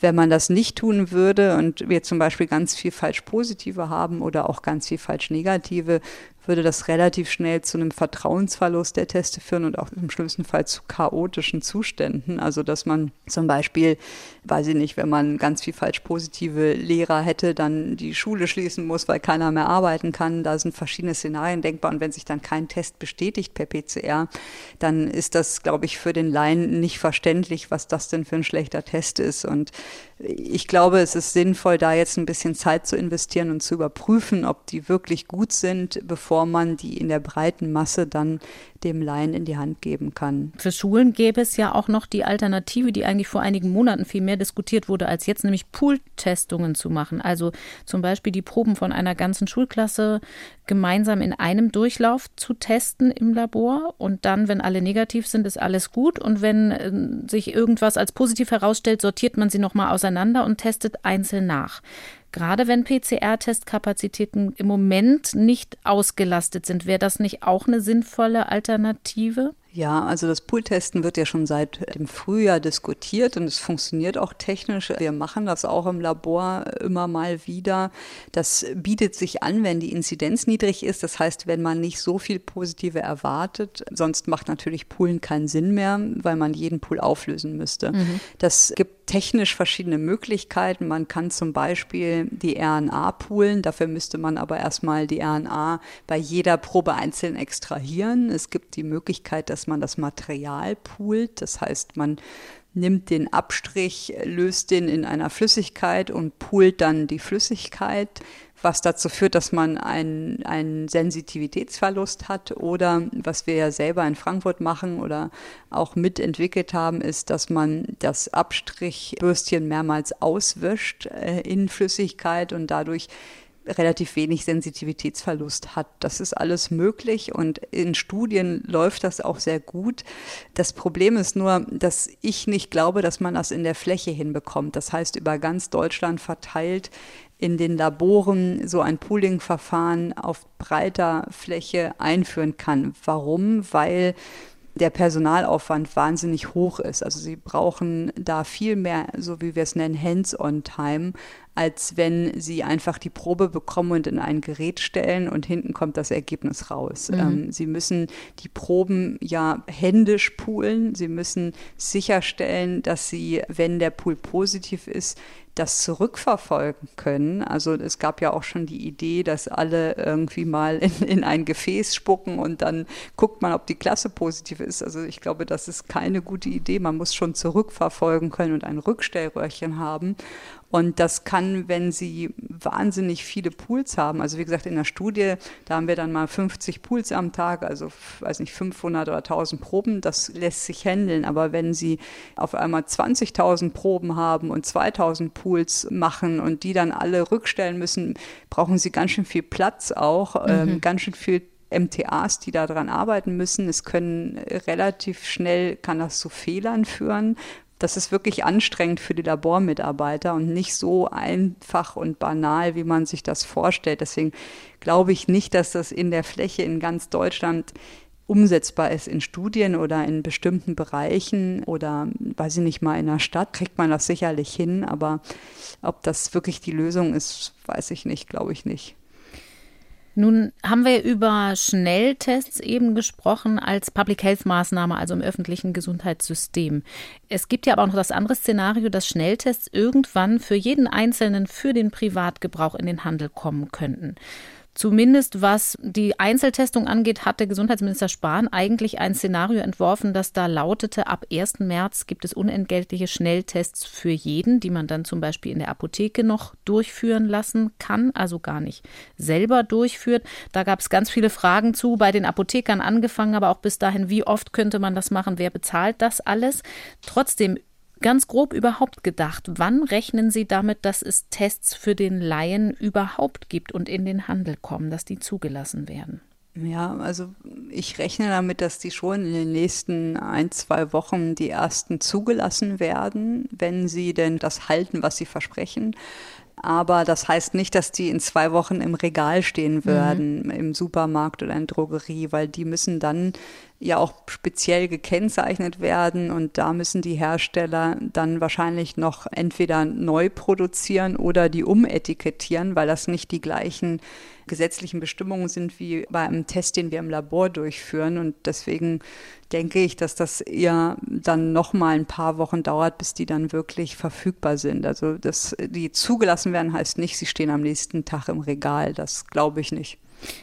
Speaker 3: wenn man das nicht tun würde und wir zum Beispiel ganz viel falsch positive haben oder auch ganz viel falsch negative, würde das relativ schnell zu einem Vertrauensverlust der Teste führen und auch im schlimmsten Fall zu chaotischen Zuständen. Also dass man zum Beispiel, weiß ich nicht, wenn man ganz viel falsch positive Lehrer hätte, dann die Schule schließen muss, weil keiner mehr arbeiten kann. Da sind verschiedene Szenarien denkbar. Und wenn sich dann kein Test bestätigt per PCR, dann ist das, glaube ich, für den Laien nicht verständlich, was das denn für ein schlechter Test ist. Und ich glaube, es ist sinnvoll, da jetzt ein bisschen Zeit zu investieren und zu überprüfen, ob die wirklich gut sind, bevor man die in der breiten Masse dann dem Laien in die Hand geben kann.
Speaker 2: Für Schulen gäbe es ja auch noch die Alternative, die eigentlich vor einigen Monaten viel mehr diskutiert wurde als jetzt, nämlich Pool-Testungen zu machen. Also zum Beispiel die Proben von einer ganzen Schulklasse gemeinsam in einem Durchlauf zu testen im Labor und dann, wenn alle negativ sind, ist alles gut und wenn äh, sich irgendwas als positiv herausstellt, sortiert man sie nochmal auseinander und testet einzeln nach. Gerade wenn PCR-Testkapazitäten im Moment nicht ausgelastet sind, wäre das nicht auch eine sinnvolle Alternative?
Speaker 3: Ja, also das Pooltesten wird ja schon seit dem Frühjahr diskutiert und es funktioniert auch technisch. Wir machen das auch im Labor immer mal wieder. Das bietet sich an, wenn die Inzidenz niedrig ist. Das heißt, wenn man nicht so viel Positive erwartet. Sonst macht natürlich Poolen keinen Sinn mehr, weil man jeden Pool auflösen müsste. Mhm. Das gibt technisch verschiedene Möglichkeiten. Man kann zum Beispiel die RNA poolen. Dafür müsste man aber erstmal die RNA bei jeder Probe einzeln extrahieren. Es gibt die Möglichkeit, dass man das Material poolt. Das heißt, man nimmt den Abstrich, löst den in einer Flüssigkeit und poolt dann die Flüssigkeit was dazu führt, dass man einen, Sensitivitätsverlust hat oder was wir ja selber in Frankfurt machen oder auch mitentwickelt haben, ist, dass man das Abstrichbürstchen mehrmals auswischt äh, in Flüssigkeit und dadurch relativ wenig Sensitivitätsverlust hat. Das ist alles möglich und in Studien läuft das auch sehr gut. Das Problem ist nur, dass ich nicht glaube, dass man das in der Fläche hinbekommt. Das heißt, über ganz Deutschland verteilt in den Laboren so ein Pooling-Verfahren auf breiter Fläche einführen kann. Warum? Weil der Personalaufwand wahnsinnig hoch ist. Also sie brauchen da viel mehr, so wie wir es nennen, Hands-on-Time, als wenn sie einfach die Probe bekommen und in ein Gerät stellen und hinten kommt das Ergebnis raus. Mhm. Ähm, sie müssen die Proben ja händisch poolen. Sie müssen sicherstellen, dass sie, wenn der Pool positiv ist, das zurückverfolgen können. Also es gab ja auch schon die Idee, dass alle irgendwie mal in, in, ein Gefäß spucken und dann guckt man, ob die Klasse positiv ist. Also ich glaube, das ist keine gute Idee. Man muss schon zurückverfolgen können und ein Rückstellröhrchen haben. Und das kann, wenn Sie wahnsinnig viele Pools haben, also wie gesagt, in der Studie, da haben wir dann mal 50 Pools am Tag, also weiß nicht, 500 oder 1000 Proben, das lässt sich handeln. Aber wenn Sie auf einmal 20.000 Proben haben und 2000 Pools machen und die dann alle rückstellen müssen, brauchen Sie ganz schön viel Platz auch, mhm. ähm, ganz schön viel MTAs, die daran arbeiten müssen. Es können relativ schnell, kann das zu Fehlern führen, das ist wirklich anstrengend für die Labormitarbeiter und nicht so einfach und banal, wie man sich das vorstellt. Deswegen glaube ich nicht, dass das in der Fläche in ganz Deutschland umsetzbar ist in Studien oder in bestimmten Bereichen oder weiß ich nicht mal in der Stadt kriegt man das sicherlich hin, aber ob das wirklich die Lösung ist, weiß ich nicht, glaube ich nicht.
Speaker 2: Nun haben wir über Schnelltests eben gesprochen als Public Health Maßnahme, also im öffentlichen Gesundheitssystem. Es gibt ja aber auch noch das andere Szenario, dass Schnelltests irgendwann für jeden Einzelnen für den Privatgebrauch in den Handel kommen könnten. Zumindest was die Einzeltestung angeht, hat der Gesundheitsminister Spahn eigentlich ein Szenario entworfen, das da lautete, ab 1. März gibt es unentgeltliche Schnelltests für jeden, die man dann zum Beispiel in der Apotheke noch durchführen lassen kann, also gar nicht selber durchführt. Da gab es ganz viele Fragen zu, bei den Apothekern angefangen, aber auch bis dahin, wie oft könnte man das machen, wer bezahlt das alles. Trotzdem ganz grob überhaupt gedacht, wann rechnen Sie damit, dass es Tests für den Laien überhaupt gibt und in den Handel kommen, dass die zugelassen werden?
Speaker 3: Ja, also ich rechne damit, dass die schon in den nächsten ein, zwei Wochen die ersten zugelassen werden, wenn sie denn das halten, was sie versprechen. Aber das heißt nicht, dass die in zwei Wochen im Regal stehen mhm. werden, mhm. im Supermarkt oder in Drogerie, weil die müssen dann ja auch speziell gekennzeichnet werden und da müssen die Hersteller dann wahrscheinlich noch entweder neu produzieren oder die umetikettieren, weil das nicht die gleichen gesetzlichen Bestimmungen sind wie bei einem Test, den wir im Labor durchführen und deswegen denke ich, dass das eher dann noch mal ein paar Wochen dauert, bis die dann wirklich verfügbar sind. Also dass die zugelassen werden heißt nicht, sie stehen am nächsten Tag im Regal, das glaube ich nicht.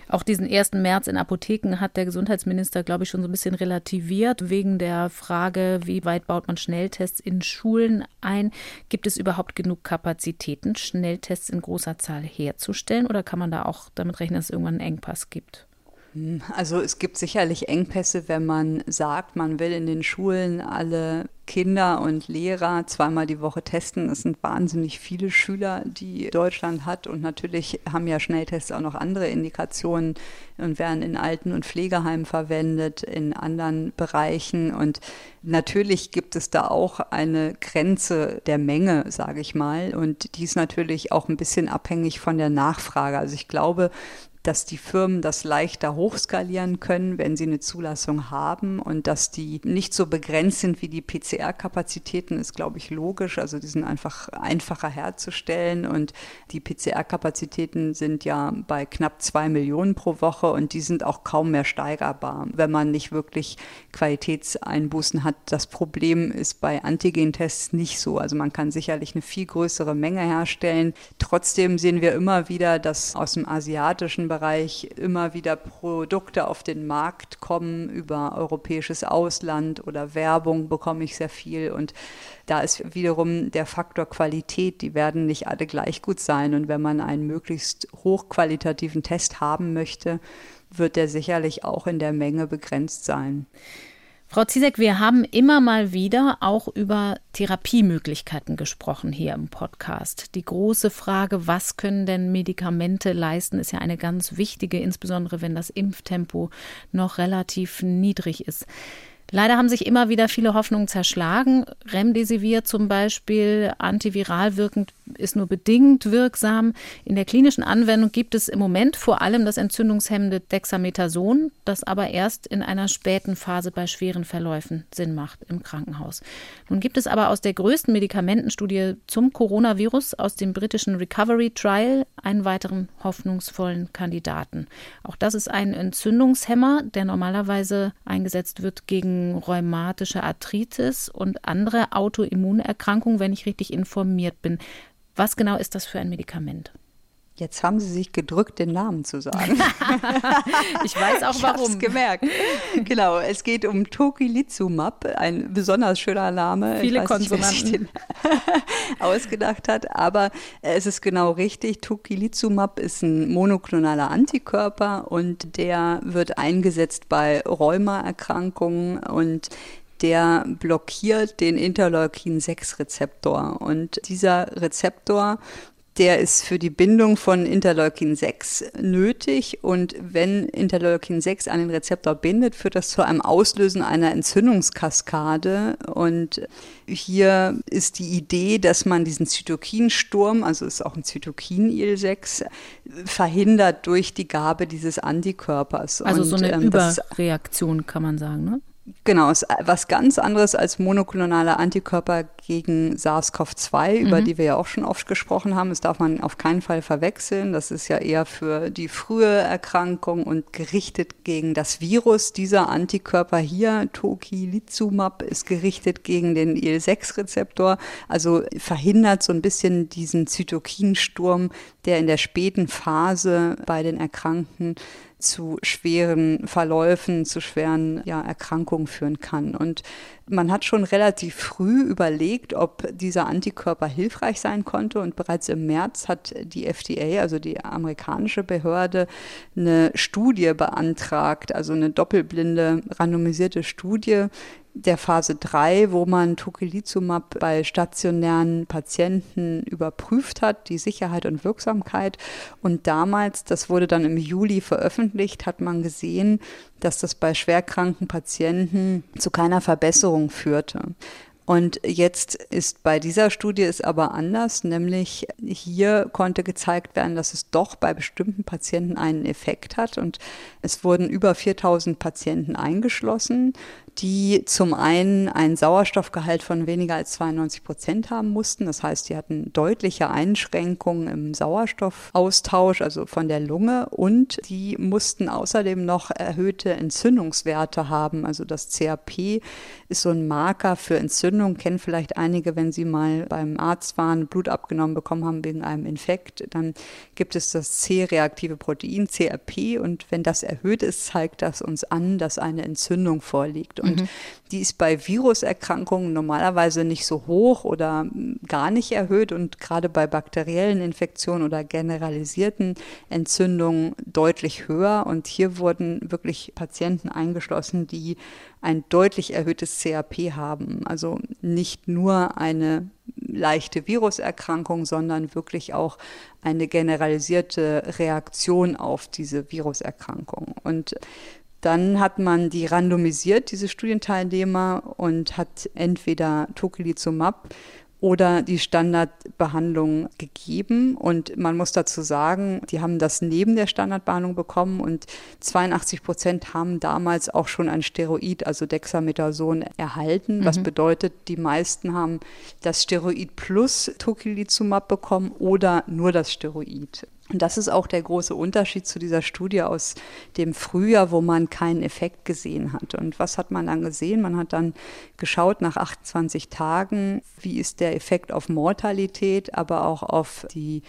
Speaker 2: Auch diesen 1. März in Apotheken hat der Gesundheitsminister, glaube ich, schon so ein bisschen relativiert wegen der Frage, wie weit baut man Schnelltests in Schulen ein? Gibt es überhaupt genug Kapazitäten, Schnelltests in großer Zahl herzustellen oder kann man da auch damit rechnen, dass es irgendwann einen Engpass gibt?
Speaker 3: Also es gibt sicherlich Engpässe, wenn man sagt, man will in den Schulen alle Kinder und Lehrer zweimal die Woche testen. Es sind wahnsinnig viele Schüler, die Deutschland hat. Und natürlich haben ja Schnelltests auch noch andere Indikationen und werden in Alten- und Pflegeheimen verwendet, in anderen Bereichen. Und natürlich gibt es da auch eine Grenze der Menge, sage ich mal. Und die ist natürlich auch ein bisschen abhängig von der Nachfrage. Also ich glaube, dass die Firmen das leichter hochskalieren können, wenn sie eine Zulassung haben und dass die nicht so begrenzt sind wie die PCR-Kapazitäten, ist, glaube ich, logisch. Also die sind einfach einfacher herzustellen und die PCR-Kapazitäten sind ja bei knapp zwei Millionen pro Woche und die sind auch kaum mehr steigerbar, wenn man nicht wirklich Qualitätseinbußen hat. Das Problem ist bei Antigen-Tests nicht so. Also man kann sicherlich eine viel größere Menge herstellen. Trotzdem sehen wir immer wieder, dass aus dem asiatischen Bereich immer wieder Produkte auf den Markt kommen über europäisches Ausland oder Werbung bekomme ich sehr viel und da ist wiederum der Faktor Qualität, die werden nicht alle gleich gut sein und wenn man einen möglichst hochqualitativen Test haben möchte, wird der sicherlich auch in der Menge begrenzt sein.
Speaker 2: Frau Zizek, wir haben immer mal wieder auch über Therapiemöglichkeiten gesprochen hier im Podcast. Die große Frage, was können denn Medikamente leisten, ist ja eine ganz wichtige, insbesondere wenn das Impftempo noch relativ niedrig ist. Leider haben sich immer wieder viele Hoffnungen zerschlagen. Remdesivir zum Beispiel, antiviral wirkend, ist nur bedingt wirksam. In der klinischen Anwendung gibt es im Moment vor allem das entzündungshemmende Dexamethason, das aber erst in einer späten Phase bei schweren Verläufen Sinn macht im Krankenhaus. Nun gibt es aber aus der größten Medikamentenstudie zum Coronavirus aus dem britischen Recovery Trial einen weiteren hoffnungsvollen Kandidaten. Auch das ist ein Entzündungshemmer, der normalerweise eingesetzt wird gegen rheumatische Arthritis und andere Autoimmunerkrankungen, wenn ich richtig informiert bin. Was genau ist das für ein Medikament?
Speaker 3: Jetzt haben Sie sich gedrückt, den Namen zu sagen.
Speaker 2: ich weiß auch warum.
Speaker 3: Ich gemerkt. Genau, es geht um Tokilizumab, ein besonders schöner Name.
Speaker 2: Viele Konsonanten. Nicht,
Speaker 3: ausgedacht hat, aber es ist genau richtig. Tokilizumab ist ein monoklonaler Antikörper und der wird eingesetzt bei Rheumaerkrankungen und der blockiert den Interleukin-6-Rezeptor. Und dieser Rezeptor der ist für die Bindung von Interleukin 6 nötig und wenn Interleukin 6 an den Rezeptor bindet, führt das zu einem Auslösen einer Entzündungskaskade und hier ist die Idee, dass man diesen Zytokinsturm, also ist auch ein Zytokin-IL-6, verhindert durch die Gabe dieses Antikörpers.
Speaker 2: Also und, so eine ähm, Überreaktion kann man sagen, ne?
Speaker 3: Genau, ist was ganz anderes als monoklonale Antikörper gegen SARS-CoV-2, mhm. über die wir ja auch schon oft gesprochen haben. Das darf man auf keinen Fall verwechseln. Das ist ja eher für die frühe Erkrankung und gerichtet gegen das Virus. Dieser Antikörper hier, Tokilizumab, ist gerichtet gegen den IL-6-Rezeptor, also verhindert so ein bisschen diesen Zytokinsturm, der in der späten Phase bei den Erkrankten zu schweren Verläufen, zu schweren ja, Erkrankungen führen kann. Und man hat schon relativ früh überlegt, ob dieser Antikörper hilfreich sein konnte. Und bereits im März hat die FDA, also die amerikanische Behörde, eine Studie beantragt, also eine doppelblinde, randomisierte Studie, der Phase 3, wo man Tocilizumab bei stationären Patienten überprüft hat, die Sicherheit und Wirksamkeit. Und damals, das wurde dann im Juli veröffentlicht, hat man gesehen, dass das bei schwerkranken Patienten zu keiner Verbesserung führte. Und jetzt ist bei dieser Studie es aber anders, nämlich hier konnte gezeigt werden, dass es doch bei bestimmten Patienten einen Effekt hat. Und es wurden über 4000 Patienten eingeschlossen, die zum einen einen Sauerstoffgehalt von weniger als 92 Prozent haben mussten. Das heißt, die hatten deutliche Einschränkungen im Sauerstoffaustausch, also von der Lunge. Und die mussten außerdem noch erhöhte Entzündungswerte haben. Also das CRP ist so ein Marker für Entzündung. Kennen vielleicht einige, wenn sie mal beim Arzt waren, Blut abgenommen bekommen haben wegen einem Infekt. Dann gibt es das C-reaktive Protein, CRP. Und wenn das erhöht ist, zeigt das uns an, dass eine Entzündung vorliegt. Und und mhm. die ist bei Viruserkrankungen normalerweise nicht so hoch oder gar nicht erhöht und gerade bei bakteriellen Infektionen oder generalisierten Entzündungen deutlich höher. Und hier wurden wirklich Patienten eingeschlossen, die ein deutlich erhöhtes CRP haben. Also nicht nur eine leichte Viruserkrankung, sondern wirklich auch eine generalisierte Reaktion auf diese Viruserkrankung. Und dann hat man die randomisiert, diese Studienteilnehmer, und hat entweder Tocilizumab oder die Standardbehandlung gegeben. Und man muss dazu sagen, die haben das neben der Standardbehandlung bekommen und 82 Prozent haben damals auch schon ein Steroid, also Dexamethason, erhalten. Mhm. Was bedeutet, die meisten haben das Steroid plus Tocilizumab bekommen oder nur das Steroid. Und das ist auch der große Unterschied zu dieser Studie aus dem Frühjahr, wo man keinen Effekt gesehen hat. Und was hat man dann gesehen? Man hat dann geschaut nach 28 Tagen, wie ist der Effekt auf Mortalität, aber auch auf die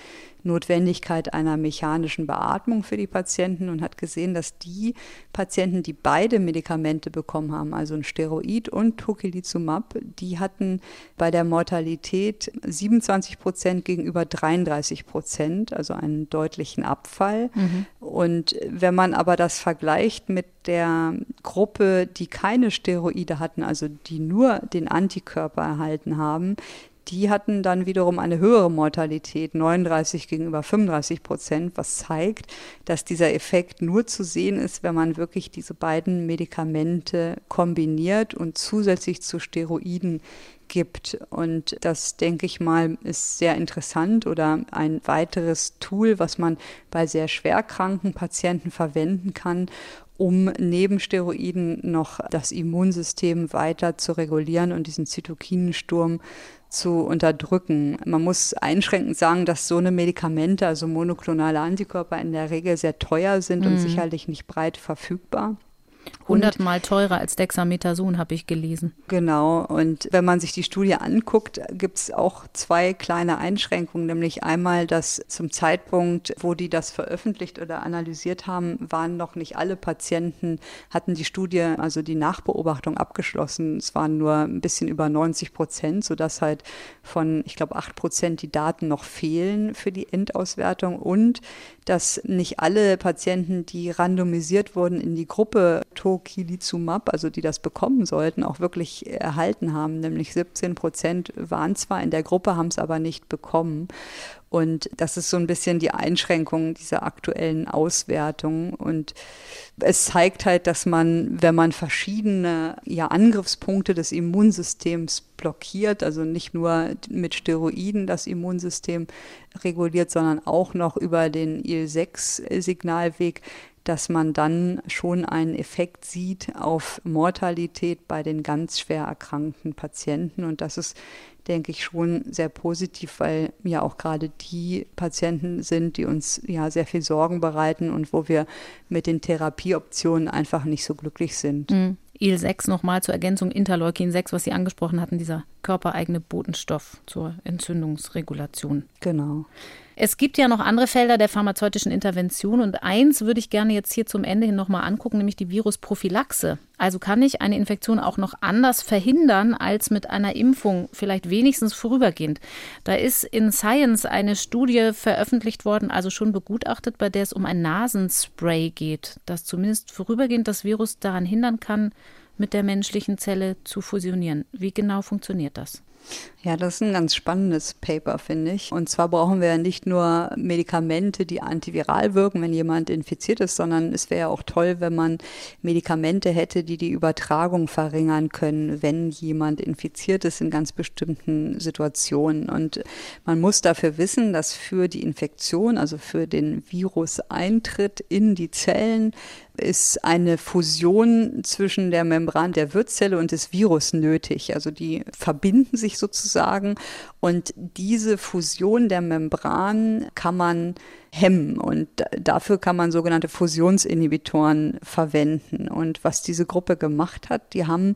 Speaker 3: Notwendigkeit einer mechanischen Beatmung für die Patienten und hat gesehen, dass die Patienten, die beide Medikamente bekommen haben, also ein Steroid und Tocilizumab, die hatten bei der Mortalität 27 Prozent gegenüber 33 Prozent, also einen deutlichen Abfall. Mhm. Und wenn man aber das vergleicht mit der Gruppe, die keine Steroide hatten, also die nur den Antikörper erhalten haben, die hatten dann wiederum eine höhere Mortalität, 39 gegenüber 35 Prozent, was zeigt, dass dieser Effekt nur zu sehen ist, wenn man wirklich diese beiden Medikamente kombiniert und zusätzlich zu Steroiden gibt. Und das, denke ich mal, ist sehr interessant oder ein weiteres Tool, was man bei sehr schwerkranken Patienten verwenden kann, um neben Steroiden noch das Immunsystem weiter zu regulieren und diesen Zytokinensturm zu unterdrücken. Man muss einschränkend sagen, dass so eine Medikamente, also monoklonale Antikörper in der Regel sehr teuer sind mhm. und sicherlich nicht breit verfügbar.
Speaker 2: Hundertmal teurer als Dexamethason, habe ich gelesen.
Speaker 3: Genau. Und wenn man sich die Studie anguckt, gibt es auch zwei kleine Einschränkungen, nämlich einmal, dass zum Zeitpunkt, wo die das veröffentlicht oder analysiert haben, waren noch nicht alle Patienten, hatten die Studie, also die Nachbeobachtung abgeschlossen. Es waren nur ein bisschen über 90 Prozent, sodass halt von, ich glaube, acht Prozent die Daten noch fehlen für die Endauswertung und dass nicht alle Patienten, die randomisiert wurden in die Gruppe Tocilizumab, also die das bekommen sollten, auch wirklich erhalten haben. Nämlich 17 Prozent waren zwar in der Gruppe, haben es aber nicht bekommen. Und das ist so ein bisschen die Einschränkung dieser aktuellen Auswertung. Und es zeigt halt, dass man, wenn man verschiedene ja, Angriffspunkte des Immunsystems blockiert, also nicht nur mit Steroiden das Immunsystem reguliert, sondern auch noch über den IL-6-Signalweg, dass man dann schon einen Effekt sieht auf Mortalität bei den ganz schwer erkrankten Patienten. Und das ist, denke ich, schon sehr positiv, weil ja auch gerade die Patienten sind, die uns ja sehr viel Sorgen bereiten und wo wir mit den Therapieoptionen einfach nicht so glücklich sind.
Speaker 2: Mhm. IL-6 nochmal zur Ergänzung, Interleukin 6, was Sie angesprochen hatten, dieser körpereigene Botenstoff zur Entzündungsregulation.
Speaker 3: Genau.
Speaker 2: Es gibt ja noch andere Felder der pharmazeutischen Intervention und eins würde ich gerne jetzt hier zum Ende hin nochmal angucken, nämlich die Virusprophylaxe. Also kann ich eine Infektion auch noch anders verhindern als mit einer Impfung, vielleicht wenigstens vorübergehend. Da ist in Science eine Studie veröffentlicht worden, also schon begutachtet, bei der es um ein Nasenspray geht, das zumindest vorübergehend das Virus daran hindern kann, mit der menschlichen Zelle zu fusionieren. Wie genau funktioniert das?
Speaker 3: Ja, das ist ein ganz spannendes Paper, finde ich. Und zwar brauchen wir ja nicht nur Medikamente, die antiviral wirken, wenn jemand infiziert ist, sondern es wäre ja auch toll, wenn man Medikamente hätte, die die Übertragung verringern können, wenn jemand infiziert ist in ganz bestimmten Situationen. Und man muss dafür wissen, dass für die Infektion, also für den Viruseintritt in die Zellen, ist eine Fusion zwischen der Membran der Wirtszelle und des Virus nötig. Also die verbinden sich sozusagen und diese Fusion der Membran kann man hemmen und dafür kann man sogenannte Fusionsinhibitoren verwenden. Und was diese Gruppe gemacht hat, die haben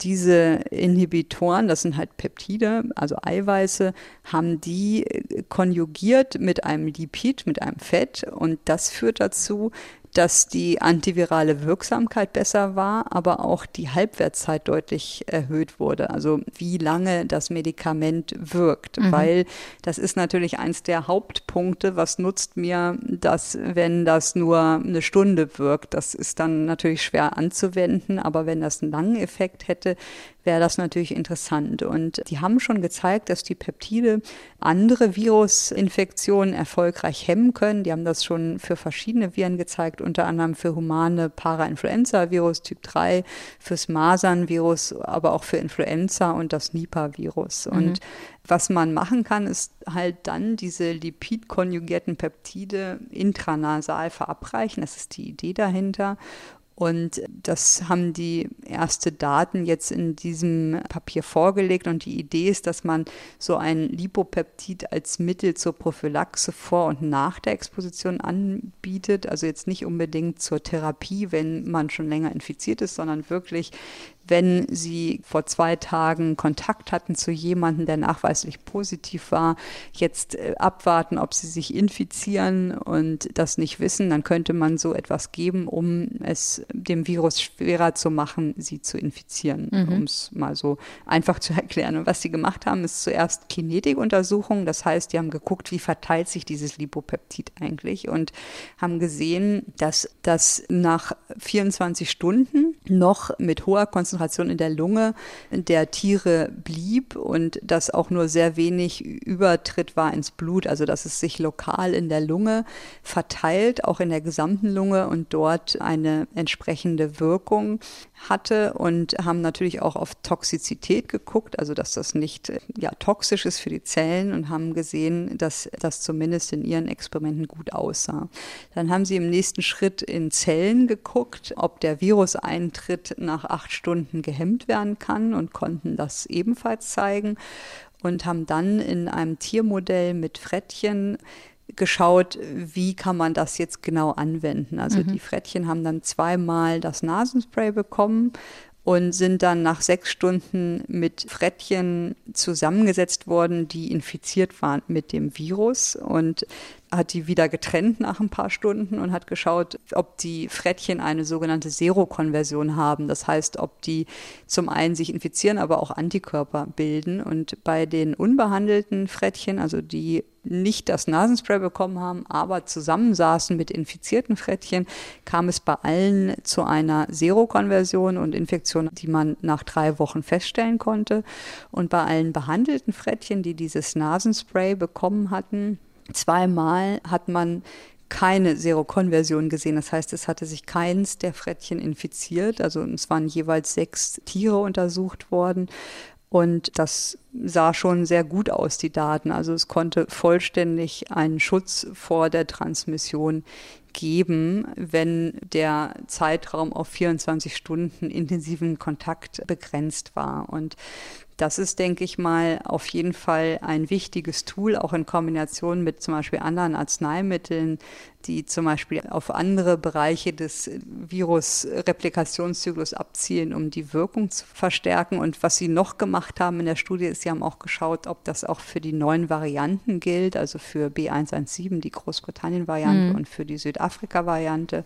Speaker 3: diese Inhibitoren, das sind halt Peptide, also Eiweiße, haben die konjugiert mit einem Lipid, mit einem Fett und das führt dazu, dass die antivirale Wirksamkeit besser war, aber auch die Halbwertszeit deutlich erhöht wurde. Also wie lange das Medikament wirkt, mhm. weil das ist natürlich eins der Hauptpunkte. Was nutzt mir das, wenn das nur eine Stunde wirkt? Das ist dann natürlich schwer anzuwenden, aber wenn das einen langen Effekt hätte, hätte, wäre das natürlich interessant. Und die haben schon gezeigt, dass die Peptide andere Virusinfektionen erfolgreich hemmen können. Die haben das schon für verschiedene Viren gezeigt, unter anderem für humane Parainfluenza-Virus Typ 3, fürs Masern-Virus, aber auch für Influenza und das Nipah-Virus. Mhm. Und was man machen kann, ist halt dann diese lipidkonjugierten Peptide intranasal verabreichen. Das ist die Idee dahinter. Und das haben die erste Daten jetzt in diesem Papier vorgelegt. Und die Idee ist, dass man so ein Lipopeptid als Mittel zur Prophylaxe vor und nach der Exposition anbietet. Also jetzt nicht unbedingt zur Therapie, wenn man schon länger infiziert ist, sondern wirklich wenn sie vor zwei Tagen Kontakt hatten zu jemandem, der nachweislich positiv war, jetzt äh, abwarten, ob sie sich infizieren und das nicht wissen, dann könnte man so etwas geben, um es dem Virus schwerer zu machen, sie zu infizieren, mhm. um es mal so einfach zu erklären. Und was sie gemacht haben, ist zuerst Kinetikuntersuchungen, das heißt, die haben geguckt, wie verteilt sich dieses Lipopeptid eigentlich und haben gesehen, dass das nach 24 Stunden noch mit hoher Konzentration Konzentration in der Lunge der Tiere blieb und dass auch nur sehr wenig Übertritt war ins Blut, also dass es sich lokal in der Lunge verteilt, auch in der gesamten Lunge und dort eine entsprechende Wirkung hatte und haben natürlich auch auf Toxizität geguckt, also dass das nicht ja, toxisch ist für die Zellen und haben gesehen, dass das zumindest in ihren Experimenten gut aussah. Dann haben sie im nächsten Schritt in Zellen geguckt, ob der Viruseintritt nach acht Stunden Stunden gehemmt werden kann und konnten das ebenfalls zeigen und haben dann in einem Tiermodell mit Frettchen geschaut, wie kann man das jetzt genau anwenden. Also mhm. die Frettchen haben dann zweimal das Nasenspray bekommen und sind dann nach sechs Stunden mit Frettchen zusammengesetzt worden, die infiziert waren mit dem Virus. Und hat die wieder getrennt nach ein paar Stunden und hat geschaut, ob die Frettchen eine sogenannte Serokonversion haben. Das heißt, ob die zum einen sich infizieren, aber auch Antikörper bilden. Und bei den unbehandelten Frettchen, also die nicht das Nasenspray bekommen haben, aber zusammensaßen mit infizierten Frettchen, kam es bei allen zu einer Serokonversion und Infektion, die man nach drei Wochen feststellen konnte. Und bei allen behandelten Frettchen, die dieses Nasenspray bekommen hatten, Zweimal hat man keine Serokonversion gesehen. Das heißt, es hatte sich keins der Frettchen infiziert. Also es waren jeweils sechs Tiere untersucht worden. Und das sah schon sehr gut aus, die Daten. Also es konnte vollständig einen Schutz vor der Transmission geben, wenn der Zeitraum auf 24 Stunden intensiven Kontakt begrenzt war. Und das ist, denke ich mal, auf jeden Fall ein wichtiges Tool, auch in Kombination mit zum Beispiel anderen Arzneimitteln, die zum Beispiel auf andere Bereiche des Virus-Replikationszyklus abzielen, um die Wirkung zu verstärken. Und was sie noch gemacht haben in der Studie ist, sie haben auch geschaut, ob das auch für die neuen Varianten gilt, also für B117, die Großbritannien-Variante mhm. und für die Südafrika-Variante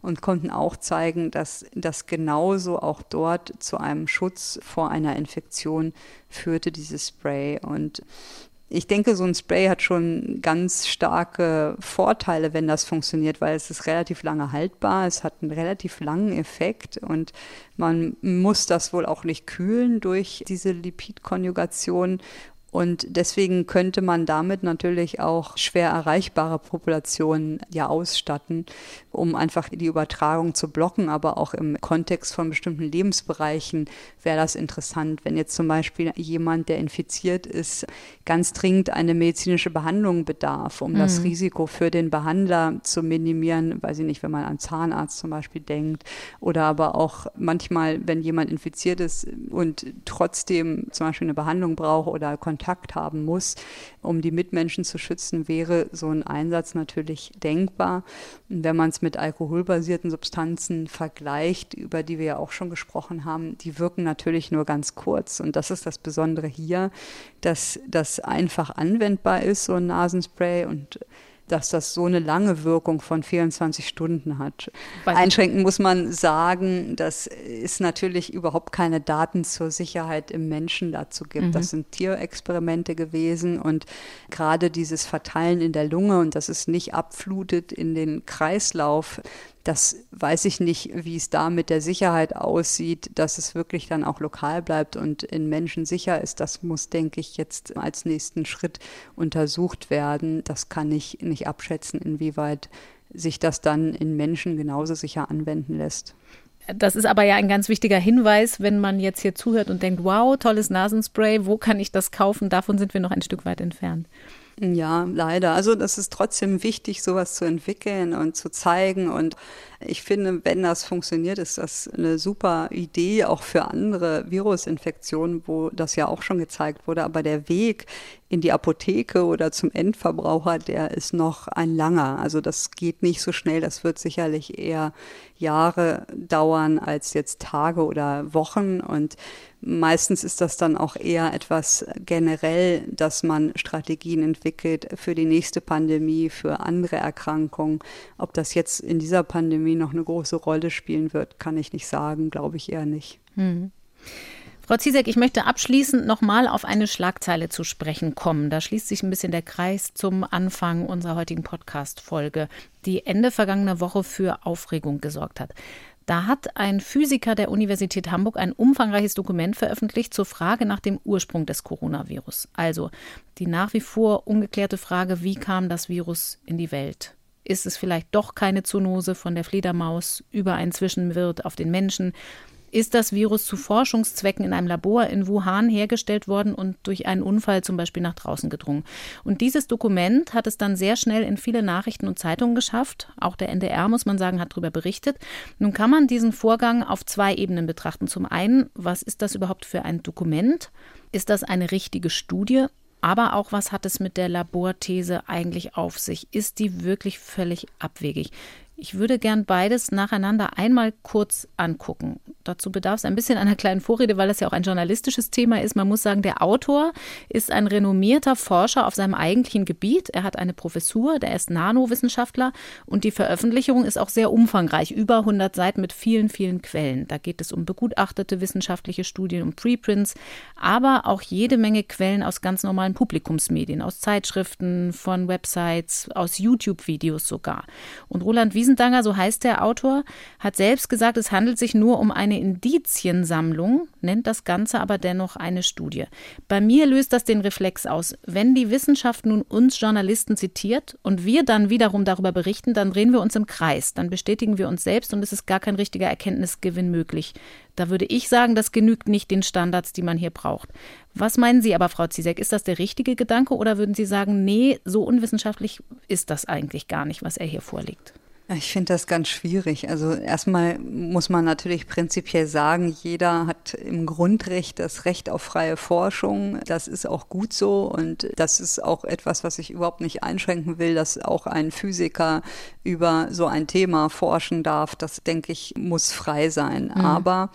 Speaker 3: und konnten auch zeigen, dass das genauso auch dort zu einem Schutz vor einer Infektion führte, dieses Spray. Und ich denke, so ein Spray hat schon ganz starke Vorteile, wenn das funktioniert, weil es ist relativ lange haltbar, es hat einen relativ langen Effekt und man muss das wohl auch nicht kühlen durch diese Lipidkonjugation und deswegen könnte man damit natürlich auch schwer erreichbare Populationen ja ausstatten, um einfach die Übertragung zu blocken. Aber auch im Kontext von bestimmten Lebensbereichen wäre das interessant, wenn jetzt zum Beispiel jemand, der infiziert ist, ganz dringend eine medizinische Behandlung bedarf, um mhm. das Risiko für den Behandler zu minimieren. Weiß ich nicht, wenn man an Zahnarzt zum Beispiel denkt. Oder aber auch manchmal, wenn jemand infiziert ist und trotzdem zum Beispiel eine Behandlung braucht oder Kontakt Kontakt haben muss, um die Mitmenschen zu schützen, wäre so ein Einsatz natürlich denkbar. Wenn man es mit alkoholbasierten Substanzen vergleicht, über die wir ja auch schon gesprochen haben, die wirken natürlich nur ganz kurz. Und das ist das Besondere hier, dass das einfach anwendbar ist, so ein Nasenspray und dass das so eine lange Wirkung von 24 Stunden hat. Einschränken muss man sagen, dass es natürlich überhaupt keine Daten zur Sicherheit im Menschen dazu gibt. Mhm. Das sind Tierexperimente gewesen und gerade dieses Verteilen in der Lunge und dass es nicht abflutet in den Kreislauf, Das weiß ich nicht, wie es da mit der Sicherheit aussieht, dass es wirklich dann auch lokal bleibt und in Menschen sicher ist. Das muss, denke ich, jetzt als nächsten Schritt untersucht werden. Das kann ich nicht abschätzen, inwieweit sich das dann in Menschen genauso sicher anwenden lässt.
Speaker 2: Das ist aber ja ein ganz wichtiger Hinweis, wenn man jetzt hier zuhört und denkt, wow, tolles Nasenspray, wo kann ich das kaufen? Davon sind wir noch ein Stück weit entfernt.
Speaker 3: Ja, leider. Also das ist trotzdem wichtig, sowas zu entwickeln und zu zeigen. Und ich finde, wenn das funktioniert, ist das eine super Idee auch für andere Virusinfektionen, wo das ja auch schon gezeigt wurde. Aber der Weg in die Apotheke oder zum Endverbraucher, der ist noch ein langer. Also das geht nicht so schnell. Das wird sicherlich eher Jahre dauern als jetzt Tage oder Wochen. Und Meistens ist das dann auch eher etwas generell, dass man Strategien entwickelt für die nächste Pandemie, für andere Erkrankungen. Ob das jetzt in dieser Pandemie noch eine große Rolle spielen wird, kann ich nicht sagen, glaube ich eher nicht. Hm.
Speaker 2: Frau Ziesek, ich möchte abschließend nochmal auf eine Schlagzeile zu sprechen kommen. Da schließt sich ein bisschen der Kreis zum Anfang unserer heutigen Podcast-Folge, die Ende vergangener Woche für Aufregung gesorgt hat. Da hat ein Physiker der Universität Hamburg ein umfangreiches Dokument veröffentlicht zur Frage nach dem Ursprung des Coronavirus. Also die nach wie vor ungeklärte Frage, wie kam das Virus in die Welt? Ist es vielleicht doch keine Zoonose von der Fledermaus über einen Zwischenwirt auf den Menschen? ist das Virus zu Forschungszwecken in einem Labor in Wuhan hergestellt worden und durch einen Unfall zum Beispiel nach draußen gedrungen. Und dieses Dokument hat es dann sehr schnell in viele Nachrichten und Zeitungen geschafft. Auch der NDR, muss man sagen, hat darüber berichtet. Nun kann man diesen Vorgang auf zwei Ebenen betrachten. Zum einen, was ist das überhaupt für ein Dokument? Ist das eine richtige Studie? Aber auch, was hat es mit der Laborthese eigentlich auf sich? Ist die wirklich völlig abwegig? Ich würde gern beides nacheinander einmal kurz angucken. Dazu bedarf es ein bisschen einer kleinen Vorrede, weil das ja auch ein journalistisches Thema ist. Man muss sagen, der Autor ist ein renommierter Forscher auf seinem eigentlichen Gebiet. Er hat eine Professur, der ist Nanowissenschaftler und die Veröffentlichung ist auch sehr umfangreich, über 100 Seiten mit vielen, vielen Quellen. Da geht es um begutachtete wissenschaftliche Studien, um Preprints, aber auch jede Menge Quellen aus ganz normalen Publikumsmedien, aus Zeitschriften, von Websites, aus YouTube-Videos sogar. Und Roland Wies Wiesendanger, so heißt der Autor, hat selbst gesagt, es handelt sich nur um eine Indiziensammlung, nennt das Ganze aber dennoch eine Studie. Bei mir löst das den Reflex aus. Wenn die Wissenschaft nun uns Journalisten zitiert und wir dann wiederum darüber berichten, dann drehen wir uns im Kreis, dann bestätigen wir uns selbst und es ist gar kein richtiger Erkenntnisgewinn möglich. Da würde ich sagen, das genügt nicht den Standards, die man hier braucht. Was meinen Sie aber, Frau Zizek? Ist das der richtige Gedanke oder würden Sie sagen, nee, so unwissenschaftlich ist das eigentlich gar nicht, was er hier vorlegt?
Speaker 3: Ich finde das ganz schwierig. Also erstmal muss man natürlich prinzipiell sagen, jeder hat im Grundrecht das Recht auf freie Forschung. Das ist auch gut so und das ist auch etwas, was ich überhaupt nicht einschränken will, dass auch ein Physiker über so ein Thema forschen darf. Das denke ich muss frei sein. Mhm. Aber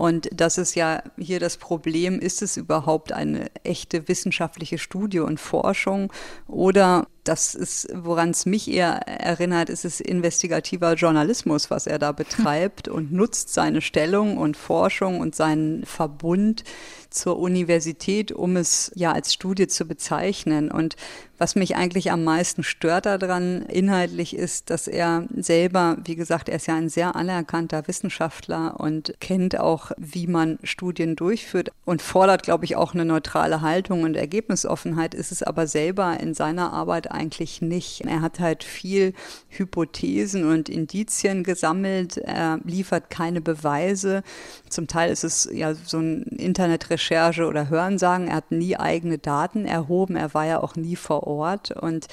Speaker 3: und das ist ja hier das Problem, ist es überhaupt eine echte wissenschaftliche Studie und Forschung oder das ist, woran es mich eher erinnert, ist es investigativer Journalismus, was er da betreibt und nutzt seine Stellung und Forschung und seinen Verbund zur Universität, um es ja als Studie zu bezeichnen. Und was mich eigentlich am meisten stört daran inhaltlich ist, dass er selber, wie gesagt, er ist ja ein sehr anerkannter Wissenschaftler und kennt auch, wie man Studien durchführt und fordert, glaube ich, auch eine neutrale Haltung und Ergebnisoffenheit, ist es aber selber in seiner Arbeit eigentlich nicht. Er hat halt viel Hypothesen und Indizien gesammelt, er liefert keine Beweise. Zum Teil ist es ja so ein Internetrecherche oder Hörensagen. Er hat nie eigene Daten erhoben, er war ja auch nie vor Ort und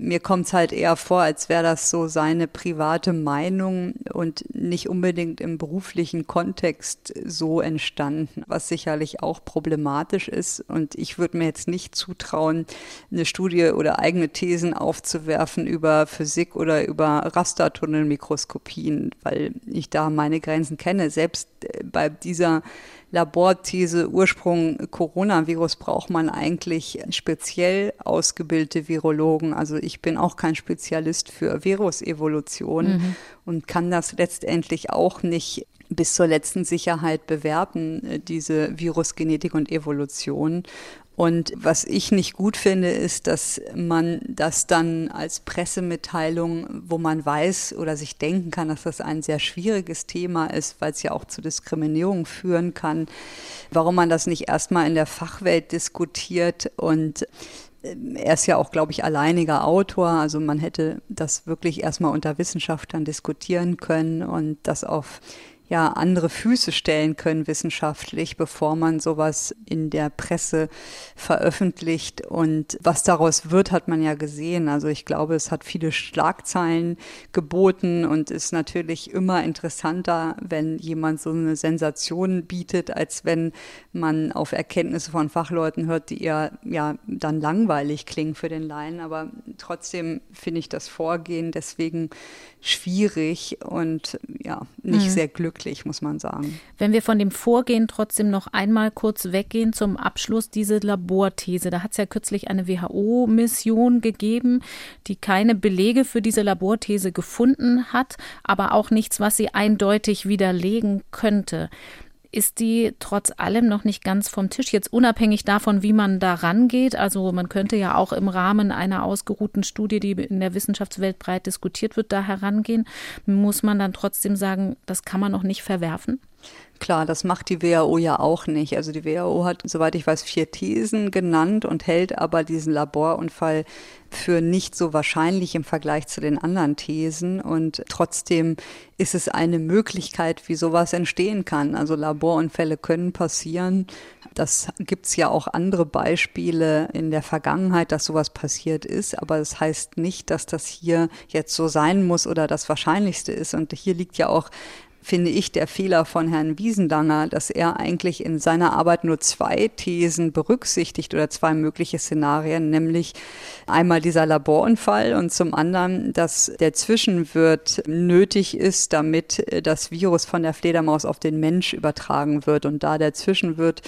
Speaker 3: mir kommt es halt eher vor, als wäre das so seine private Meinung und nicht unbedingt im beruflichen Kontext so entstanden, was sicherlich auch problematisch ist. Und ich würde mir jetzt nicht zutrauen, eine Studie oder eigene Thesen aufzuwerfen über Physik oder über Rastertunnelmikroskopien, weil ich da meine Grenzen kenne. Selbst äh, bei dieser Laborthese Ursprung Coronavirus braucht man eigentlich speziell ausgebildete Virologen. Also ich bin auch kein Spezialist für Virusevolution mhm. und kann das letztendlich auch nicht bis zur letzten Sicherheit bewerten, diese Virusgenetik und Evolution. Und was ich nicht gut finde, ist, dass man das dann als Pressemitteilung, wo man weiß oder sich denken kann, dass das ein sehr schwieriges Thema ist, weil es ja auch zu Diskriminierung führen kann, warum man das nicht erstmal in der Fachwelt diskutiert und äh, er ist ja auch, glaube ich, alleiniger Autor. Also man hätte das wirklich erstmal unter Wissenschaftlern diskutieren können und das auf ja andere Füße stellen können wissenschaftlich, bevor man sowas in der Presse veröffentlicht. Und was daraus wird, hat man ja gesehen. Also ich glaube, es hat viele Schlagzeilen geboten und ist natürlich immer interessanter, wenn jemand so eine Sensation bietet, als wenn man auf Erkenntnisse von Fachleuten hört, die eher ja dann langweilig klingen für den Laien. Aber trotzdem finde ich das Vorgehen deswegen schwierig und ja, nicht mhm. sehr glücklich, muss man sagen.
Speaker 2: Wenn wir von dem Vorgehen trotzdem noch einmal kurz weggehen zum Abschluss, diese Laborthese. Da hat es ja kürzlich eine WHO-Mission gegeben, die keine Belege für diese Laborthese gefunden hat, aber auch nichts, was sie eindeutig widerlegen könnte ist die trotz allem noch nicht ganz vom Tisch. Jetzt unabhängig davon, wie man da rangeht. Also man könnte ja auch im Rahmen einer ausgeruhten Studie, die in der Wissenschaftswelt breit diskutiert wird, da herangehen. Muss man dann trotzdem sagen, das kann man noch nicht verwerfen?
Speaker 3: Klar, das macht die WHO ja auch nicht. Also die WHO hat, soweit ich weiß, vier Thesen genannt und hält aber diesen Laborunfall für nicht so wahrscheinlich im Vergleich zu den anderen Thesen. Und trotzdem ist es eine Möglichkeit, wie sowas entstehen kann. Also Laborunfälle können passieren. Das gibt's ja auch andere Beispiele in der Vergangenheit, dass sowas passiert ist. Aber das heißt nicht, dass das hier jetzt so sein muss oder das Wahrscheinlichste ist. Und hier liegt ja auch finde ich, der Fehler von Herrn Wiesendanger, dass er eigentlich in seiner Arbeit nur zwei Thesen berücksichtigt oder zwei mögliche Szenarien, nämlich einmal dieser Laborunfall und zum anderen, dass der Zwischenwirt nötig ist, damit das Virus von der Fledermaus auf den Mensch übertragen wird. Und da der Zwischenwirt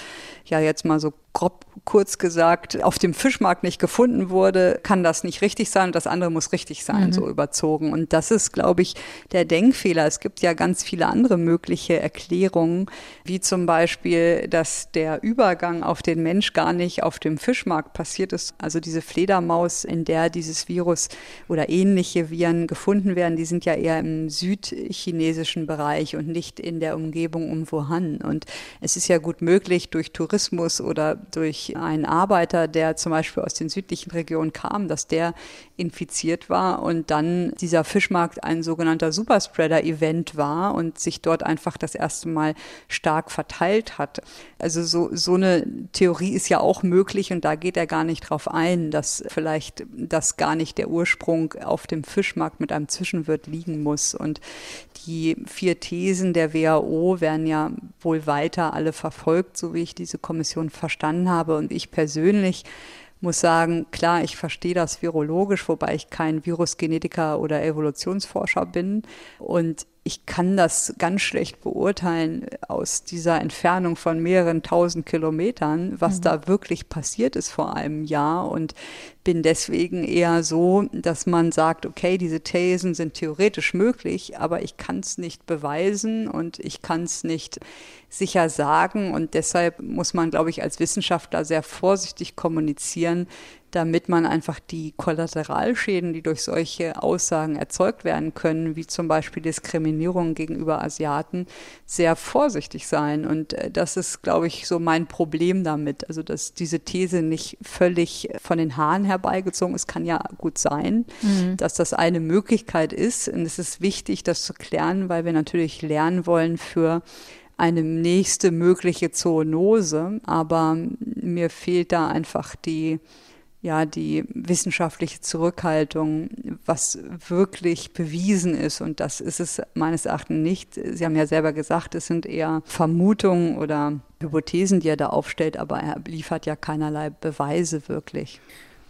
Speaker 3: ja jetzt mal so grob kurz gesagt auf dem Fischmarkt nicht gefunden wurde, kann das nicht richtig sein und das andere muss richtig sein, mhm. so überzogen. Und das ist, glaube ich, der Denkfehler. Es gibt ja ganz viele andere mögliche Erklärungen, wie zum Beispiel, dass der Übergang auf den Mensch gar nicht auf dem Fischmarkt passiert ist. Also diese Fledermaus, in der dieses Virus oder ähnliche Viren gefunden werden, die sind ja eher im südchinesischen Bereich und nicht in der Umgebung um Wuhan. Und es ist ja gut möglich, durch Tourismus oder durch einen Arbeiter, der zum Beispiel aus den südlichen Regionen kam, dass der infiziert war und dann dieser Fischmarkt ein sogenannter Superspreader-Event war und sich dort einfach das erste Mal stark verteilt hat. Also so, so eine Theorie ist ja auch möglich und da geht er gar nicht drauf ein, dass vielleicht das gar nicht der Ursprung auf dem Fischmarkt mit einem Zwischenwirt liegen muss. Und die vier Thesen der WHO werden ja wohl weiter alle verfolgt, so wie ich diese Kommission verstanden habe. Und ich persönlich muss sagen, klar, ich verstehe das virologisch, wobei ich kein Virusgenetiker oder Evolutionsforscher bin. Und ich kann das ganz schlecht beurteilen aus dieser Entfernung von mehreren tausend Kilometern, was mhm. da wirklich passiert ist vor einem Jahr und bin deswegen eher so, dass man sagt, okay, diese Thesen sind theoretisch möglich, aber ich kann es nicht beweisen und ich kann es nicht sicher sagen und deshalb muss man, glaube ich, als Wissenschaftler sehr vorsichtig kommunizieren, damit man einfach die Kollateralschäden, die durch solche Aussagen erzeugt werden können, wie zum Beispiel Diskriminierung gegenüber Asiaten, sehr vorsichtig sein. Und äh, das ist, glaube ich, so mein Problem damit. Also, dass diese These nicht völlig von den Haaren herbeigezogen ist, kann ja gut sein, mhm. dass das eine Möglichkeit ist. Und es ist wichtig, das zu klären, weil wir natürlich lernen wollen für eine nächste mögliche Zoonose. Aber mir fehlt da einfach die, ja die wissenschaftliche Zurückhaltung, was wirklich bewiesen ist. Und das ist es meines Erachtens nicht. Sie haben ja selber gesagt, es sind eher Vermutungen oder Hypothesen, die er da aufstellt, aber er liefert ja keinerlei Beweise wirklich.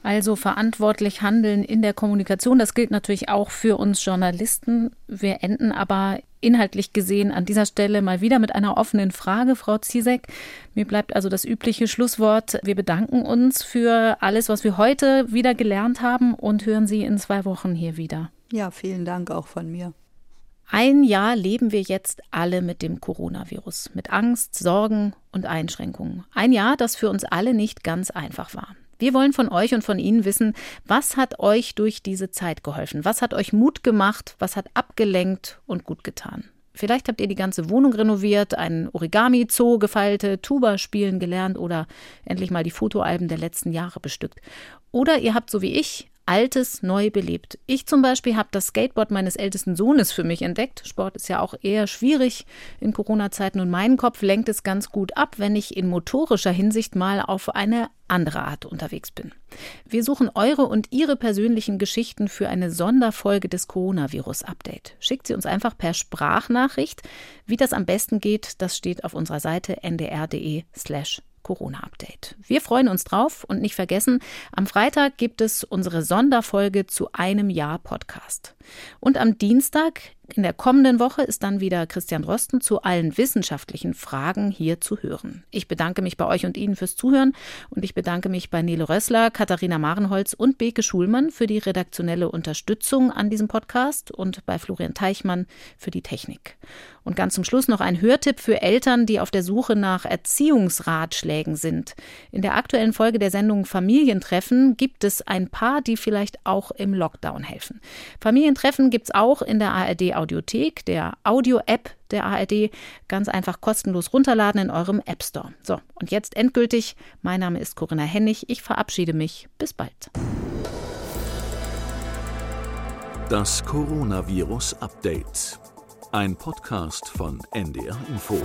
Speaker 2: Also verantwortlich handeln in der Kommunikation, das gilt natürlich auch für uns Journalisten. Wir enden aber inhaltlich gesehen an dieser Stelle mal wieder mit einer offenen Frage, Frau Ziesek. Mir bleibt also das übliche Schlusswort. Wir bedanken uns für alles, was wir heute wieder gelernt haben und hören Sie in zwei Wochen hier wieder.
Speaker 3: Ja, vielen Dank auch von mir.
Speaker 2: Ein Jahr leben wir jetzt alle mit dem Coronavirus, mit Angst, Sorgen und Einschränkungen. Ein Jahr, das für uns alle nicht ganz einfach war. Wir wollen von euch und von Ihnen wissen, was hat euch durch diese Zeit geholfen? Was hat euch Mut gemacht? Was hat abgelenkt und gut getan? Vielleicht habt ihr die ganze Wohnung renoviert, einen Origami-Zoo gefeilte, Tuba spielen gelernt oder endlich mal die Fotoalben der letzten Jahre bestückt. Oder ihr habt so wie ich Altes neu belebt. Ich zum Beispiel habe das Skateboard meines ältesten Sohnes für mich entdeckt. Sport ist ja auch eher schwierig in Corona-Zeiten und mein Kopf lenkt es ganz gut ab, wenn ich in motorischer Hinsicht mal auf eine andere Art unterwegs bin. Wir suchen eure und ihre persönlichen Geschichten für eine Sonderfolge des Coronavirus-Update. Schickt sie uns einfach per Sprachnachricht. Wie das am besten geht, das steht auf unserer Seite ndr.de slash Corona-Update. Wir freuen uns drauf und nicht vergessen, am Freitag gibt es unsere Sonderfolge zu einem Jahr Podcast. Und am Dienstag in der kommenden Woche ist dann wieder Christian Rosten zu allen wissenschaftlichen Fragen hier zu hören. Ich bedanke mich bei euch und Ihnen fürs Zuhören und ich bedanke mich bei Nele Rössler, Katharina Marenholz und Beke Schulmann für die redaktionelle Unterstützung an diesem Podcast und bei Florian Teichmann für die Technik. Und ganz zum Schluss noch ein Hörtipp für Eltern, die auf der Suche nach Erziehungsratschlägen sind. In der aktuellen Folge der Sendung Familientreffen gibt es ein paar, die vielleicht auch im Lockdown helfen. Familientreffen gibt es auch in der ARD Audiothek, der Audio-App der ARD, ganz einfach kostenlos runterladen in eurem App Store. So, und jetzt endgültig. Mein Name ist Corinna Hennig. Ich verabschiede mich. Bis bald.
Speaker 1: Das Coronavirus Update. Ein Podcast von NDR Info.